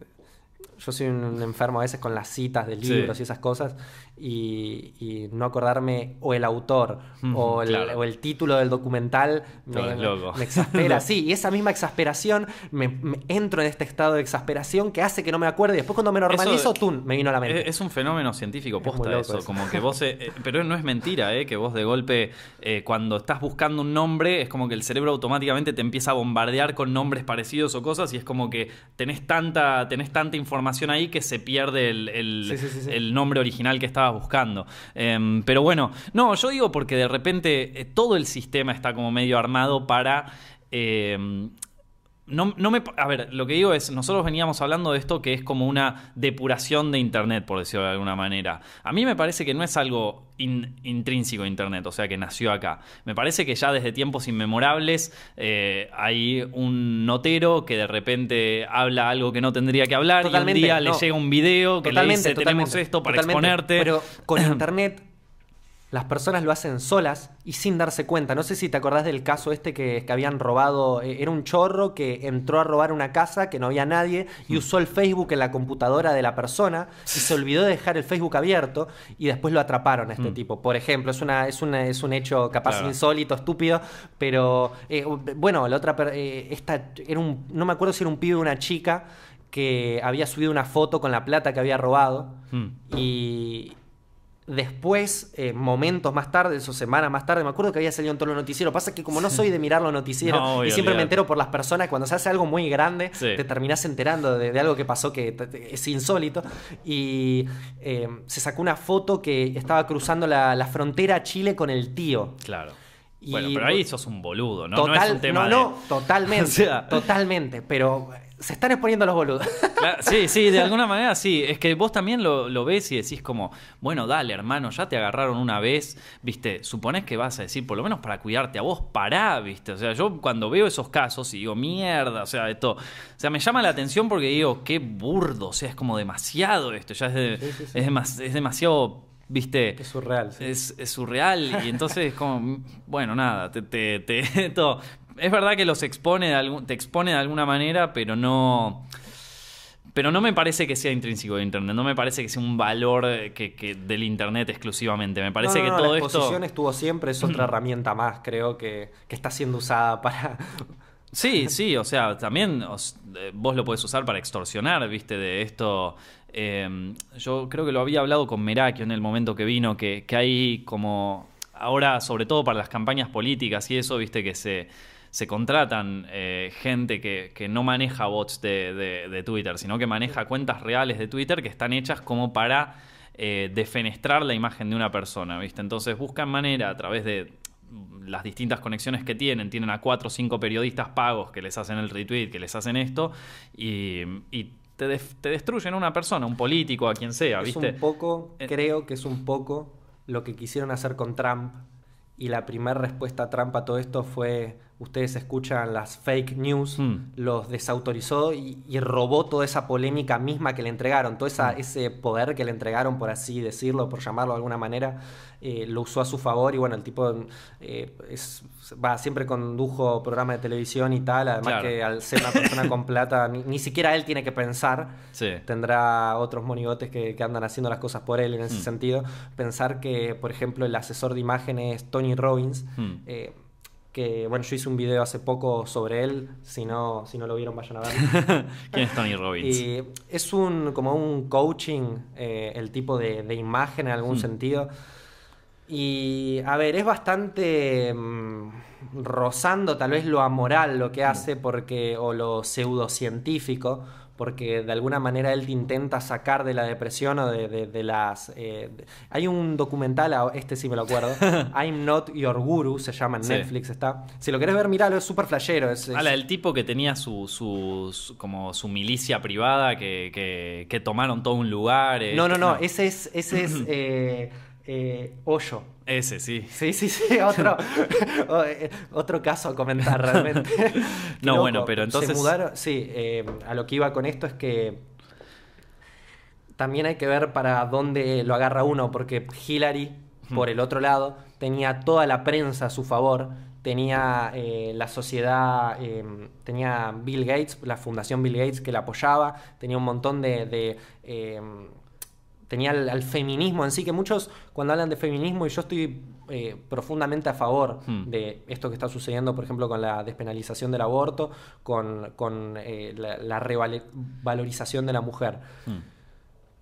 yo soy un enfermo a veces con las citas de Sí. libros y esas cosas, y, y no acordarme o el autor o, el, claro. o el título del documental me, exaspera. Sí, y esa misma exasperación, me, me entro en este estado de exasperación que hace que no me acuerde. Y después cuando me normalizo, tum, me vino a la mente. Es, es un fenómeno científico, Es posta loco eso. eso. Como que vos. eh, eh, pero no es mentira, ¿eh? Que vos de golpe, eh, cuando estás buscando un nombre, es como que el cerebro automáticamente te empieza a bombardear con nombres parecidos o cosas, y es como que tenés tanta, tenés tanta información ahí que se pierde el, el- Sí, sí, sí, sí. el nombre original que buscando. Em, pero bueno, no, yo digo porque de repente eh, todo el sistema está como medio armado para. em, no, no me, a ver, lo que digo es, nosotros veníamos hablando de esto que es como una depuración de Internet, por decirlo de alguna manera. A mí me parece que no es algo in- intrínseco de Internet, o sea, que nació acá. Me parece que ya desde tiempos inmemorables eh, hay un notero que de repente habla algo que no tendría que hablar Totalmente, y un día no. le llega un video que Totalmente, le dice tenemos esto para exponerte. Pero con internet las personas lo hacen solas y sin darse cuenta. No sé si te acordás del caso este que, que habían robado. eh, Era un chorro que entró a robar una casa que no había nadie Mm. y usó el Facebook en la computadora de la persona y se olvidó de dejar el Facebook abierto y después lo atraparon a este Mm. tipo. Por ejemplo, es, una, es, una, es un hecho capaz Claro. insólito, estúpido, pero eh, bueno, la otra, eh, esta, era un, no me acuerdo si era un pibe o una chica que había subido una foto con la plata que había robado Mm. y después, eh, momentos más tarde, eso semanas más tarde, me acuerdo que había salido en todos los noticieros. Pasa que como no soy de mirar los noticieros No, y siempre me entero por las personas, cuando se hace algo muy grande, Sí. te terminás enterando de, de algo que pasó que es insólito. Y eh, se sacó una foto que estaba cruzando la, la frontera a Chile con el tío. Claro. Y- bueno, pero ahí sos un boludo, ¿no? no Total, es un tema no, de- no, totalmente, O sea- totalmente, pero se están exponiendo los boludos. Claro, sí, sí, de alguna manera sí. Es que vos también lo, lo ves y decís como, bueno, dale, hermano, ya te agarraron una vez, viste, suponés que vas a decir, por lo menos para cuidarte a vos, pará, viste. O sea, yo cuando veo esos casos y digo, mierda, o sea, esto, o sea, me llama la atención porque digo, qué burdo, o sea, es como demasiado esto, ya es, de- Sí, sí, sí. Es, demas- es demasiado, viste. Es surreal. sí. Es, es surreal y entonces es como, bueno, nada, te, te- te- todo. Es verdad que los expone de algún, te expone de alguna manera, pero no... Pero no me parece que sea intrínseco de Internet, no me parece que sea un valor que, que del Internet exclusivamente. Me parece No, no, que no, todo la esto... exposición estuvo siempre, es otra herramienta más, creo, que, que está siendo usada para... Sí, sí, o sea, también os- eh, vos lo podés usar para extorsionar, viste, de esto. eh, yo creo que lo había hablado con Merakio en el momento que vino, que, que hay como, ahora, sobre todo para las campañas políticas y eso, viste, que se, se contratan eh, gente que, que no maneja bots de, de- de Twitter, sino que maneja cuentas reales de Twitter que están hechas como para eh, defenestrar la imagen de una persona, viste. Entonces buscan manera a través de las distintas conexiones que tienen, tienen a cuatro o cinco periodistas pagos que les hacen el retweet, que les hacen esto, y, y te, destruyen a una persona, un político, a quien sea, Es ¿viste? un poco, Eh. creo que es un poco lo que quisieron hacer con Trump. Y la primera respuesta a Trump a todo esto fue, ustedes escuchan las fake news, Hmm. los desautorizó y, y robó toda esa polémica misma que le entregaron, todo Hmm. esa, ese poder que le entregaron, por así decirlo, por llamarlo de alguna manera, eh, lo usó a su favor y bueno, el tipo eh, es, va, siempre condujo programa de televisión y tal, además Claro. que al ser una persona con plata, ni, ni siquiera él tiene que pensar, Sí. tendrá otros monigotes que, que andan haciendo las cosas por él en ese Mm. sentido. Pensar que, por ejemplo, el asesor de imágenes Tony Robbins, Mm. eh, que bueno, yo hice un video hace poco sobre él, si no, si no lo vieron vayan a verlo. ¿Quién es Tony Robbins? y es un como un coaching, eh, el tipo de, de imagen en algún Mm. sentido. Y a ver, es bastante mm, rozando tal vez lo amoral lo que hace porque o lo pseudocientífico, porque de alguna manera él te intenta sacar de la depresión o de, de- de las... eh, de- Hay un documental, este sí me lo acuerdo, I'm Not Your Guru, se llama en Sí. Netflix, está. Si lo querés ver, miralo, es súper flashero. Es, es- Ah, del tipo que tenía su, su, su- como su milicia privada que, que, que tomaron todo un lugar. eh, No, no, no, que- ese es, ese es eh, eh, Hoyo. Ese, sí. Sí, sí, sí, otro, eh, otro caso a comentar realmente. No, loco. bueno, pero entonces- Se mudaron, sí, eh, a lo que iba con esto es que también hay que ver para dónde lo agarra uno, porque Hillary, por el otro lado, tenía toda la prensa a su favor tenía eh, la sociedad, eh, tenía Bill Gates, la fundación Bill Gates que la apoyaba, tenía un montón de... de, tenía al, al feminismo en sí, que muchos cuando hablan de feminismo, y yo estoy eh, profundamente a favor Hmm. de esto que está sucediendo, por ejemplo, con la despenalización del aborto, con, con, eh, la, la revalorización de la mujer. Mm.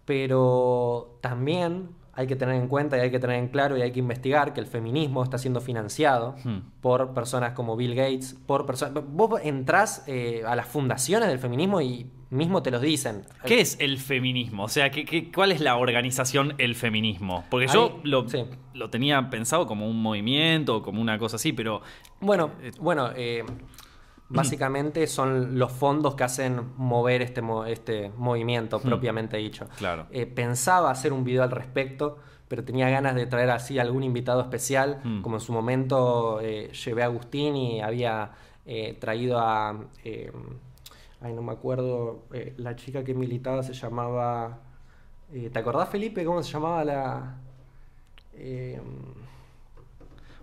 Pero también hay que tener en cuenta y hay que tener en claro y hay que investigar que el feminismo está siendo financiado Hmm. por personas como Bill Gates, por personas... Vos entrás eh, a las fundaciones del feminismo y mismo te los dicen. ¿Qué es el feminismo? O sea, ¿qué, qué- cuál es la organización el feminismo? Porque Ahí- yo lo, sí. lo tenía pensado como un movimiento o como una cosa así, pero Bueno, Eh, bueno, eh, básicamente son los fondos que hacen mover este, este movimiento propiamente dicho. Claro. Eh, pensaba hacer un video al respecto, pero tenía ganas de traer así algún invitado especial, Mm. como en su momento llevé a Agustín y había traído a... ay, no me acuerdo, eh, la chica que militaba se llamaba... eh, ¿Te acordás, Felipe, cómo se llamaba la...? eh,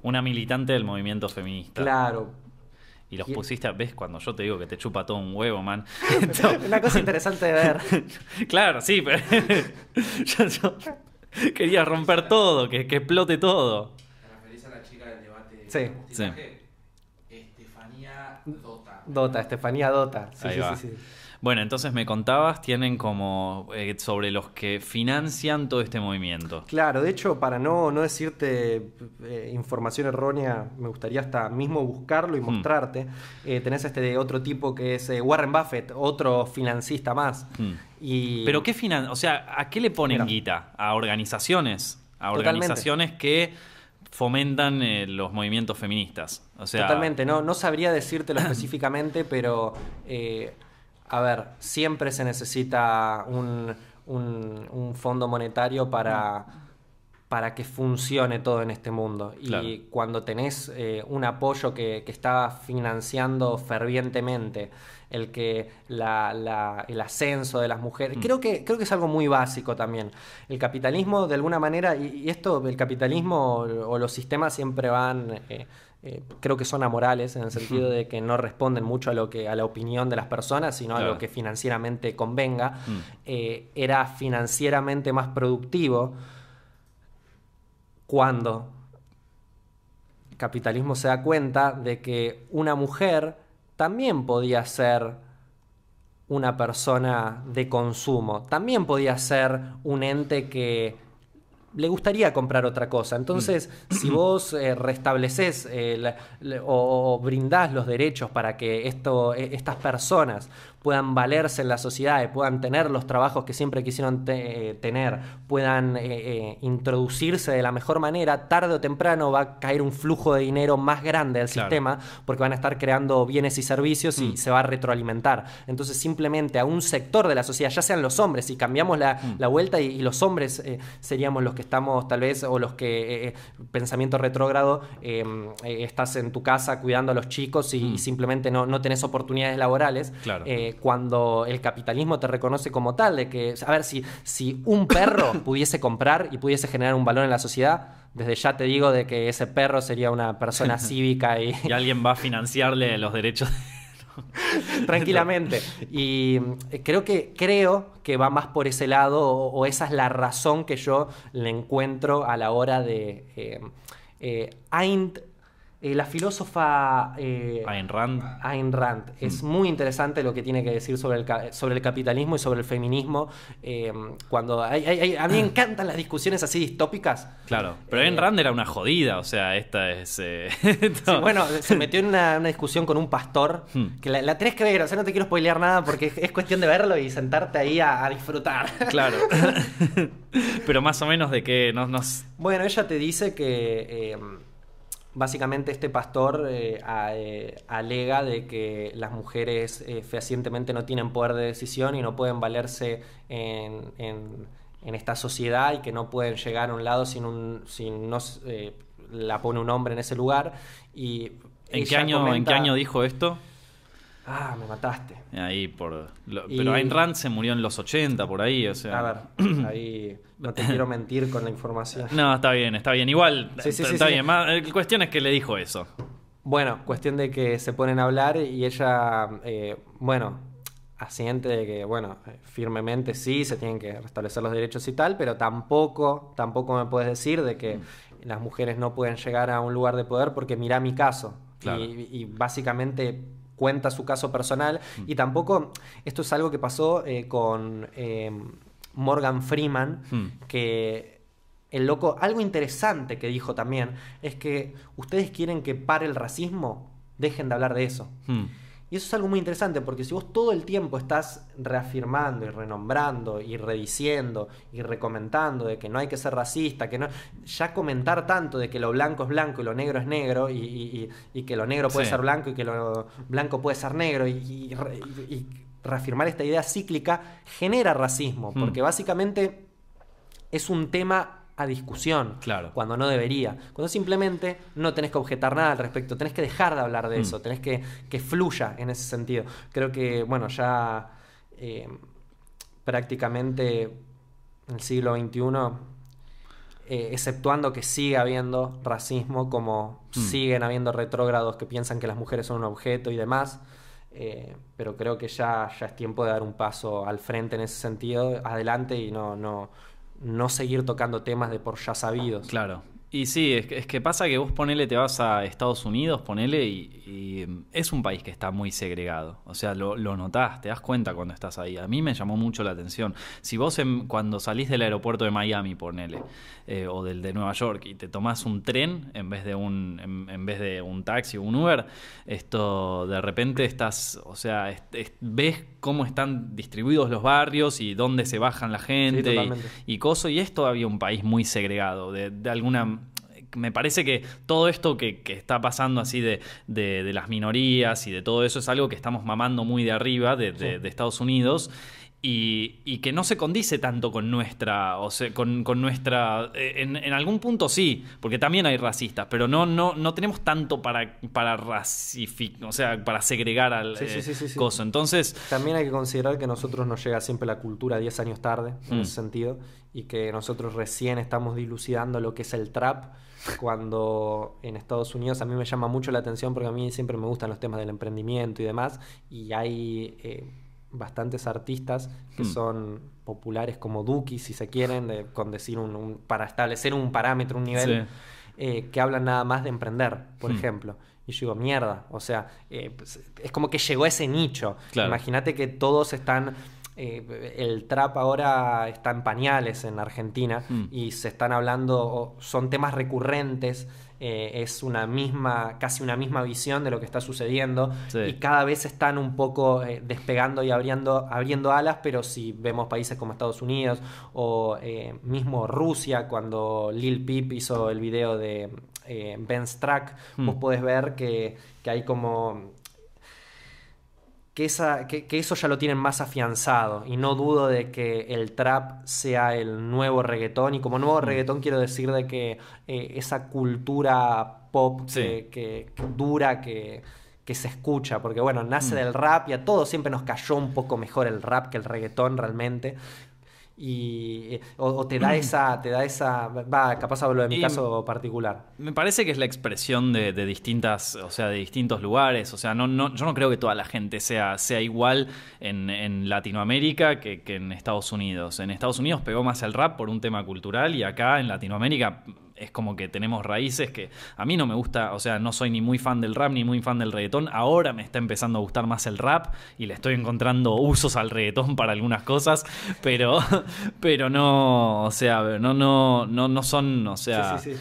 una militante del movimiento feminista. claro, Y los Y- pusiste, a- ¿ves? Cuando yo te digo que te chupa todo un huevo, man. una cosa interesante de ver. claro, sí, pero yo, yo quería romper todo, que, que explote todo. ¿Te referís a la chica del debate de Sí. Estefanía Dota. Dota, Estefanía Dota. Sí, Ahí sí, va. sí, sí. Bueno, entonces me contabas, tienen como eh, sobre los que financian todo este movimiento. Claro, de hecho, para no, no decirte eh, información errónea, me gustaría hasta mismo buscarlo y Hmm. mostrarte. Eh, tenés este de otro tipo que es Warren Buffett, otro financista más. Hmm. Y Pero qué finan, o sea, ¿a qué le ponen Mira. guita? A organizaciones, a Totalmente. organizaciones que fomentan eh, los movimientos feministas. O sea, Totalmente, no, no sabría decírtelo específicamente, pero eh, a ver, siempre se necesita un, un- un fondo monetario para, para que funcione todo en este mundo. Y Claro. cuando tenés eh, un apoyo que, que está financiando fervientemente el que la- la- el ascenso de las mujeres, Mm. creo que, creo que es algo muy básico también. El capitalismo, de alguna manera, y, y esto, el capitalismo o, o los sistemas siempre van, eh, eh, creo que son amorales, en el sentido de que no responden mucho a lo que, a la opinión de las personas, sino a lo que financieramente convenga. Mm. Eh, era financieramente más productivo cuando el capitalismo se da cuenta de que una mujer también podía ser una persona de consumo, también podía ser un ente que le gustaría comprar otra cosa. Entonces, si vos eh, restableces eh, la- la- o, o brindás los derechos para que esto, eh, estas personas puedan valerse en la sociedad y puedan tener los trabajos que siempre quisieron te- eh, tener, puedan eh, eh, introducirse de la mejor manera, tarde o temprano va a caer un flujo de dinero más grande al Claro. sistema porque van a estar creando bienes y servicios y Mm. se va a retroalimentar. Entonces simplemente a un sector de la sociedad, ya sean los hombres, si cambiamos la, Mm. la vuelta y, y los hombres eh, seríamos los que estamos tal vez, o los que, pensamiento retrógrado, eh, estás en tu casa cuidando a los chicos y, Mm. y simplemente no, no tenés oportunidades laborales, Claro. Eh, cuando el capitalismo te reconoce como tal, de que, a ver, si, si un perro pudiese comprar y pudiese generar un valor en la sociedad, desde ya te digo de que ese perro sería una persona cívica y, y alguien va a financiarle los derechos. tranquilamente. Y eh, creo que, creo que va más por ese lado, o, o esa es la razón que yo le encuentro a la hora de. eh, eh, eh, la filósofa. eh, Ayn Rand. Ayn Rand. Es muy interesante lo que tiene que decir sobre el, sobre el capitalismo y sobre el feminismo. eh, cuando hay- hay- hay- a mí me encantan las discusiones así distópicas. Claro. Pero Ayn Rand era una jodida, o sea, esta es. Sí, bueno, se metió en una, una discusión con un pastor Hmm. que la, la tenés que ver, o sea, no te quiero spoilear nada porque es, es cuestión de verlo y sentarte ahí a, a disfrutar. Claro. Pero más o menos de que no nos. Bueno, ella te dice que básicamente este pastor eh, a- eh, alega de que las mujeres eh, fehacientemente no tienen poder de decisión y no pueden valerse en, en- en esta sociedad y que no pueden llegar a un lado sin, un, sin no eh, la pone un hombre en ese lugar. Y ¿En qué, año, ¿En qué año dijo esto? Ah, me mataste. Ahí por. lo- Y- Pero Ayn Rand se murió en los 80, por ahí, o sea. A ver, ahí no te quiero mentir con la información. No, está bien, está bien. Igual, Sí, sí, está sí. bien. Más- La cuestión es que le dijo eso. Bueno, cuestión de que se ponen a hablar y ella, eh, bueno, asiente de que, bueno, eh, firmemente sí, se tienen que restablecer los derechos y tal, pero tampoco, tampoco me puedes decir de que las mujeres no pueden llegar a un lugar de poder porque mira mi caso. Claro. Y, y básicamente cuenta su caso personal. Y tampoco, esto es algo que pasó eh, con eh, Morgan Freeman, Hmm. que el loco, algo interesante que dijo también, es que ustedes quieren que pare el racismo, dejen de hablar de eso. Hmm. Y eso es algo muy interesante porque si vos todo el tiempo estás reafirmando y renombrando y rediciendo y recomentando de que no hay que ser racista, que no. Ya comentar tanto de que lo blanco es blanco y lo negro es negro y, y- que lo negro puede Sí. ser blanco y que lo blanco puede ser negro y, y re- y- y reafirmar esta idea cíclica genera racismo Mm. porque básicamente es un tema a discusión Claro. cuando no debería. Cuando simplemente no tenés que objetar nada al respecto, tenés que dejar de hablar de Mm. eso, tenés que que fluya en ese sentido. Creo que, bueno, ya eh, prácticamente en el siglo XXI, eh, exceptuando que sigue habiendo racismo, como Mm. siguen habiendo retrógrados que piensan que las mujeres son un objeto y demás, eh, pero creo que ya, ya es tiempo de dar un paso al frente en ese sentido, adelante y no, no, no seguir tocando temas de por ya sabidos. Claro. Y sí, es que, es que pasa que vos ponele, te vas a Estados Unidos, ponele, y, y, mm, es un país que está muy segregado. O sea, lo, lo notás, te das cuenta cuando estás ahí. A mí me llamó mucho la atención. Si vos en- cuando salís del aeropuerto de Miami, ponele, eh, o del de Nueva York, y te tomás un tren en vez de un, en, vez de un taxi o un Uber, esto de repente estás, o sea, es- es- ves cómo están distribuidos los barrios y dónde se bajan la gente. y- y coso, y es todavía un país muy segregado, de, de alguna... Me parece que todo esto que, que está pasando así de, de- de las minorías y de todo eso es algo que estamos mamando muy de arriba de, de- Sí. de Estados Unidos y, y que no se condice tanto con nuestra, o sea, con, con nuestra, eh, en, en algún punto sí, porque también hay racistas, pero no, no, no tenemos tanto para, para racificar, o sea, para segregar al Sí, eh, sí. coso. Entonces, También hay que considerar que a nosotros nos llega siempre la cultura 10 años tarde, en Mm. ese sentido, y que nosotros recién estamos dilucidando lo que es el trap, cuando en Estados Unidos a mí me llama mucho la atención porque a mí siempre me gustan los temas del emprendimiento y demás, y hay eh, bastantes artistas que Mm. son populares como Duki, si se quieren, de- con decir un, un- para establecer un parámetro, un nivel, Sí. eh, que hablan nada más de emprender, por Mm. ejemplo. Y yo digo, mierda, o sea, eh, pues, es como que llegó a ese nicho. Claro. Imagínate que todos están. eh, el trap ahora está en pañales en Argentina Mm. y se están hablando, son temas recurrentes, eh, es una misma, casi una misma visión de lo que está sucediendo Sí. y cada vez están un poco eh, despegando y abriendo, abriendo alas, pero si vemos países como Estados Unidos o eh, mismo Rusia, cuando Lil Peep hizo el video de eh, Ben's Track, Mm. vos podés ver que, que hay como que, esa, que, que eso ya lo tienen más afianzado. Y no dudo de que el trap sea el nuevo reggaetón. Y como nuevo reggaetón quiero decir de que eh, esa cultura pop que, Sí. que- que dura, que, que se escucha. Porque bueno, nace Mm. del rap y a todos siempre nos cayó un poco mejor el rap que el reggaetón realmente. Y eh, o, o te da esa, te da esa. Va, capaz hablo de mi Y- caso particular. Me parece que es la expresión de, de distintas, o sea, de distintos lugares. O sea, no, no, yo no creo que toda la gente sea, sea igual en, en Latinoamérica que, que en Estados Unidos. En Estados Unidos pegó más el rap por un tema cultural y acá en Latinoamérica es como que tenemos raíces que a mí no me gusta, o sea, no soy ni muy fan del rap ni muy fan del reggaetón. Ahora me está empezando a gustar más el rap y le estoy encontrando usos al reggaetón para algunas cosas, pero, pero no, o sea, no, no, no, no son, o sea, Sí, sí, sí.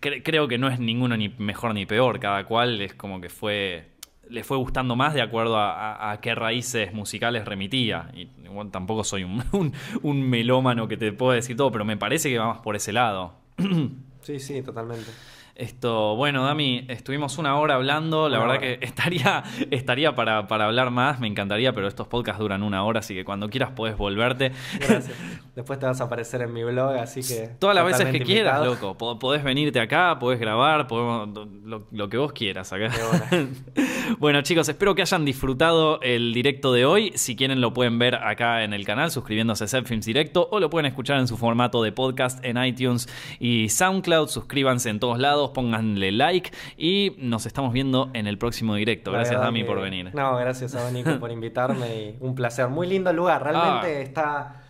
cre- creo que no es ninguno ni mejor ni peor, cada cual es como que fue le fue gustando más de acuerdo a, a- a qué raíces musicales remitía. Y tampoco soy un, un- un melómano que te puedo decir todo, pero me parece que va más por ese lado. Sí, sí, totalmente. Esto, bueno, Dami, estuvimos una hora hablando. La Una verdad hora. que estaría, estaría para, para hablar más, me encantaría, pero estos podcasts duran una hora, así que cuando quieras podés volverte. Gracias. Después te vas a aparecer en mi blog, así que. Todas las veces que quieras, loco. Po- Podés venirte acá, podés grabar, podemos- lo, lo que vos quieras acá. bueno, chicos, espero que hayan disfrutado el directo de hoy. Si quieren, lo pueden ver acá en el canal, suscribiéndose a Films Directo, o lo pueden escuchar en su formato de podcast en iTunes y SoundCloud. Suscríbanse en todos lados, pónganle like y nos estamos viendo en el próximo directo. Gracias, verdad Dami, que- por venir. No, gracias a Nico por invitarme y un placer. Muy lindo lugar, realmente Ah. está.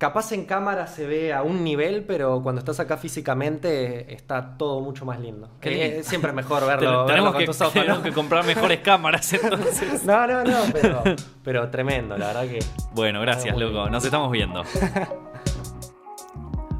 Capaz en cámara se ve a un nivel, pero cuando estás acá físicamente está todo mucho más lindo. Eh, lindo. Es siempre mejor verlo, verlo tenemos con que, tus ojos, tenemos ¿no? que comprar mejores cámaras entonces. No, no, no, pero, pero tremendo, la verdad que. Bueno, gracias, loco. Nos estamos viendo.